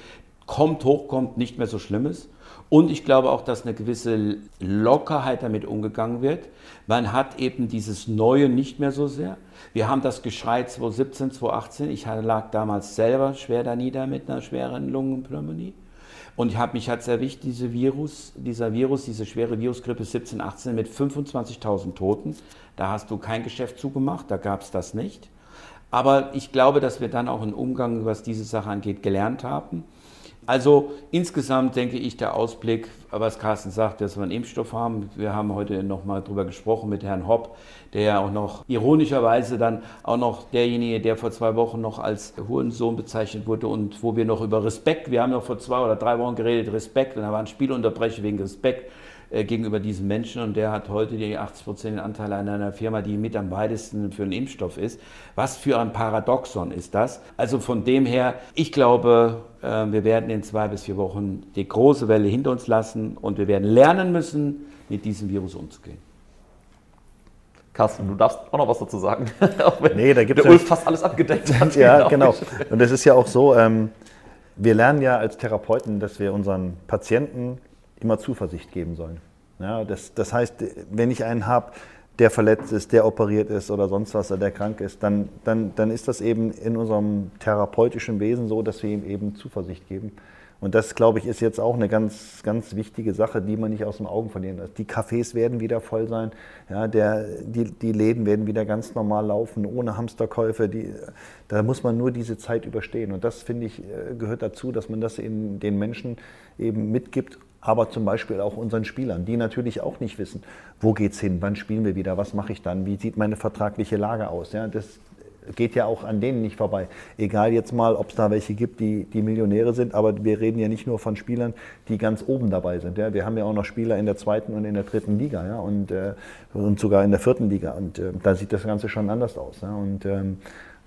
kommt, hochkommt, nicht mehr so schlimm ist. Und ich glaube auch, dass eine gewisse Lockerheit damit umgegangen wird. Man hat eben dieses Neue nicht mehr so sehr. Wir haben das Geschrei 2017, 2018. Ich lag damals selber schwer da nieder mit einer schweren Lungenpneumonie. Und ich habe mich hat erwischt, diese Virus, dieser Virus, diese schwere Virusgrippe 17, 18 mit 25.000 Toten. Da hast du kein Geschäft zugemacht, da gab es das nicht. Aber ich glaube, dass wir dann auch einen Umgang, was diese Sache angeht, gelernt haben. Also insgesamt denke ich, der Ausblick, was Carsten sagt, dass wir einen Impfstoff haben. Wir haben heute noch mal darüber gesprochen mit Herrn Hopp, der ja auch noch ironischerweise dann auch noch derjenige, der vor zwei Wochen noch als Hurensohn bezeichnet wurde und wo wir noch über Respekt, wir haben noch vor zwei oder drei Wochen geredet, Respekt, und da war ein Spielunterbrechen wegen Respekt. Äh, gegenüber diesen Menschen und der hat heute die 80% Anteile an einer Firma, die mit am weitesten für einen Impfstoff ist. Was für ein Paradoxon ist das? Also von dem her, ich glaube, äh, wir werden in zwei bis vier Wochen die große Welle hinter uns lassen und wir werden lernen müssen, mit diesem Virus umzugehen. Carsten, du darfst auch noch was dazu sagen. *laughs* nee, da gibt der Ulf fast alles abgedeckt hat. ja, genau. Und es ist ja auch so, ähm, wir lernen ja als Therapeuten, dass wir unseren Patienten immer Zuversicht geben sollen. Ja, das, das heißt, wenn ich einen habe, der verletzt ist, der operiert ist oder sonst was, der krank ist, dann, dann, dann ist das eben in unserem therapeutischen Wesen so, dass wir ihm eben Zuversicht geben. Und das, glaube ich, ist jetzt auch eine ganz, ganz wichtige Sache, die man nicht aus den Augen verlieren darf. Die Cafés werden wieder voll sein, ja, der, die, die Läden werden wieder ganz normal laufen, ohne Hamsterkäufe. Die, da muss man nur diese Zeit überstehen. Und das, finde ich, äh, gehört dazu, dass man das in den Menschen eben mitgibt aber zum Beispiel auch unseren Spielern, die natürlich auch nicht wissen, wo geht's hin, wann spielen wir wieder, was mache ich dann, wie sieht meine vertragliche Lage aus. Ja, das geht ja auch an denen nicht vorbei. Egal jetzt mal, ob es da welche gibt, die, die Millionäre sind, aber wir reden ja nicht nur von Spielern, die ganz oben dabei sind. Ja. Wir haben ja auch noch Spieler in der zweiten und in der dritten Liga ja, und, äh, und sogar in der vierten Liga. Und äh, da sieht das Ganze schon anders aus. Ja. Und ähm,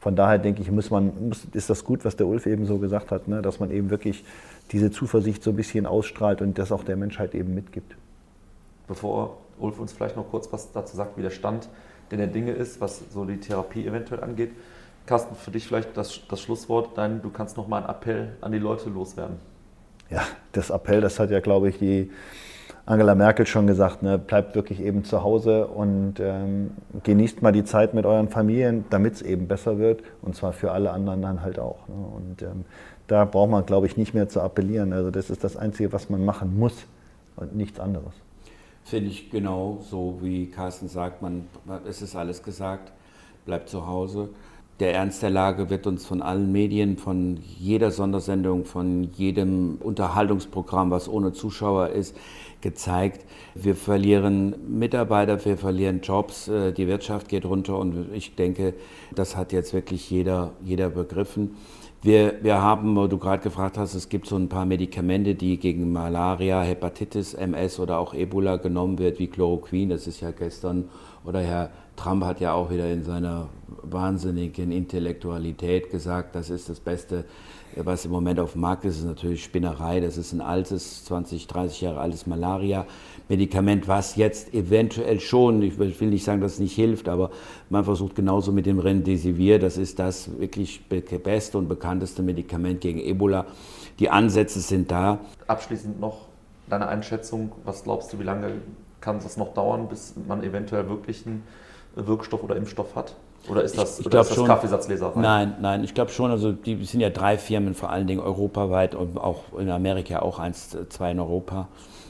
von daher denke ich, muss man, muss, ist das gut, was der Ulf eben so gesagt hat, ne, dass man eben wirklich diese Zuversicht so ein bisschen ausstrahlt und das auch der Menschheit eben mitgibt. Bevor Ulf uns vielleicht noch kurz was dazu sagt, wie der Stand denn der Dinge ist, was so die Therapie eventuell angeht. Carsten, für dich vielleicht das, das Schlusswort, dein, du kannst noch mal einen Appell an die Leute loswerden. Ja, das Appell, das hat ja, glaube ich, die Angela Merkel schon gesagt, ne, bleibt wirklich eben zu Hause und ähm, genießt mal die Zeit mit euren Familien, damit es eben besser wird und zwar für alle anderen dann halt auch. Ne? Und ähm, da braucht man, glaube ich, nicht mehr zu appellieren. Also das ist das Einzige, was man machen muss und nichts anderes. Finde ich genau so, wie Carsten sagt, man, es ist alles gesagt, bleibt zu Hause. Der Ernst der Lage wird uns von allen Medien, von jeder Sondersendung, von jedem Unterhaltungsprogramm, was ohne Zuschauer ist, gezeigt. Wir verlieren Mitarbeiter, wir verlieren Jobs, äh, die Wirtschaft geht runter und ich denke, das hat jetzt wirklich jeder, jeder begriffen. Wir, wir haben, wo du gerade gefragt hast, es gibt so ein paar Medikamente, die gegen Malaria, Hepatitis, MS oder auch Ebola genommen wird, wie Chloroquin. Das ist ja gestern, oder Herr Trump hat ja auch wieder in seiner wahnsinnigen Intellektualität gesagt, das ist das Beste, was im Moment auf dem Markt ist, ist natürlich Spinnerei. Das ist ein altes, 20, 30 Jahre altes Malaria-Medikament, was jetzt eventuell schon, ich will nicht sagen, dass es nicht hilft, aber man versucht genauso mit dem Remdesivir, das ist das wirklich beste und bekannteste Medikament gegen Ebola. Die Ansätze sind da. Abschließend noch deine Einschätzung, was glaubst du, wie lange kann es noch dauern, bis man eventuell wirklich einen Wirkstoff oder Impfstoff hat? Oder ist das, ich, ich oder ist das schon, Kaffeesatzleserei? Nein, nein, ich glaube schon. Also die sind ja drei Firmen, vor allen Dingen europaweit und auch in Amerika auch eins, zwei in Europa.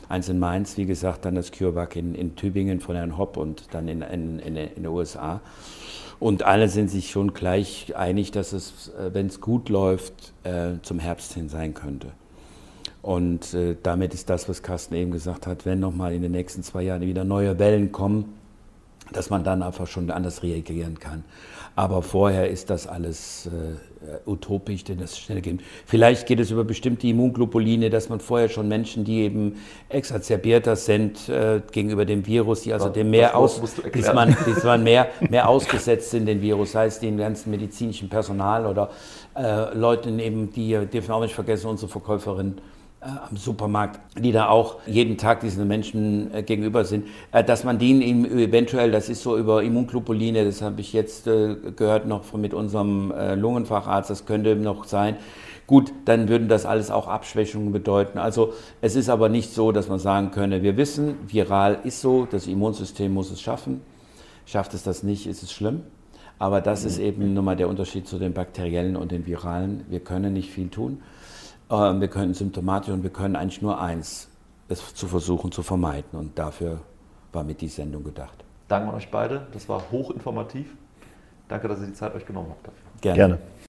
Eins in Mainz, wie gesagt, dann das CureVac in, in Tübingen von Herrn Hopp und dann in, in, in, in den USA. Und alle sind sich schon gleich einig, dass es, äh, wenn es gut läuft, äh, zum Herbst hin sein könnte. Und äh, damit ist das, was Carsten eben gesagt hat, wenn nochmal in den nächsten zwei Jahren wieder neue Wellen kommen, dass man dann einfach schon anders reagieren kann. Aber vorher ist das alles äh, utopisch, denn das schnell geht. Vielleicht geht es über bestimmte Immunglobuline, dass man vorher schon Menschen, die eben exacerbierter sind äh, gegenüber dem Virus, die also dem mehr aus, bis man, bis man mehr, mehr ausgesetzt sind, den Virus, es den ganzen medizinischen Personal oder äh, Leuten eben, die, dürfen auch nicht vergessen, unsere Verkäuferin am Supermarkt, die da auch jeden Tag diesen Menschen äh, gegenüber sind, äh, dass man denen eventuell, das ist so über Immunglobuline, das habe ich jetzt gehört noch von, mit unserem Lungenfacharzt, das könnte noch sein. Gut, dann würden das alles auch Abschwächungen bedeuten. Also es ist aber nicht so, dass man sagen könne, wir wissen, viral ist so, das Immunsystem muss es schaffen. Schafft es das nicht, ist es schlimm. Aber das ist eben nun mal der Unterschied zu den bakteriellen und den viralen. Wir können nicht viel tun. Ähm, wir können symptomatisch und wir können eigentlich nur eins, es zu versuchen zu vermeiden. Und dafür war mit die Sendung gedacht. Danke an euch beide. Das war hochinformativ. Danke, dass ihr die Zeit euch genommen habt dafür. Gerne. Gerne.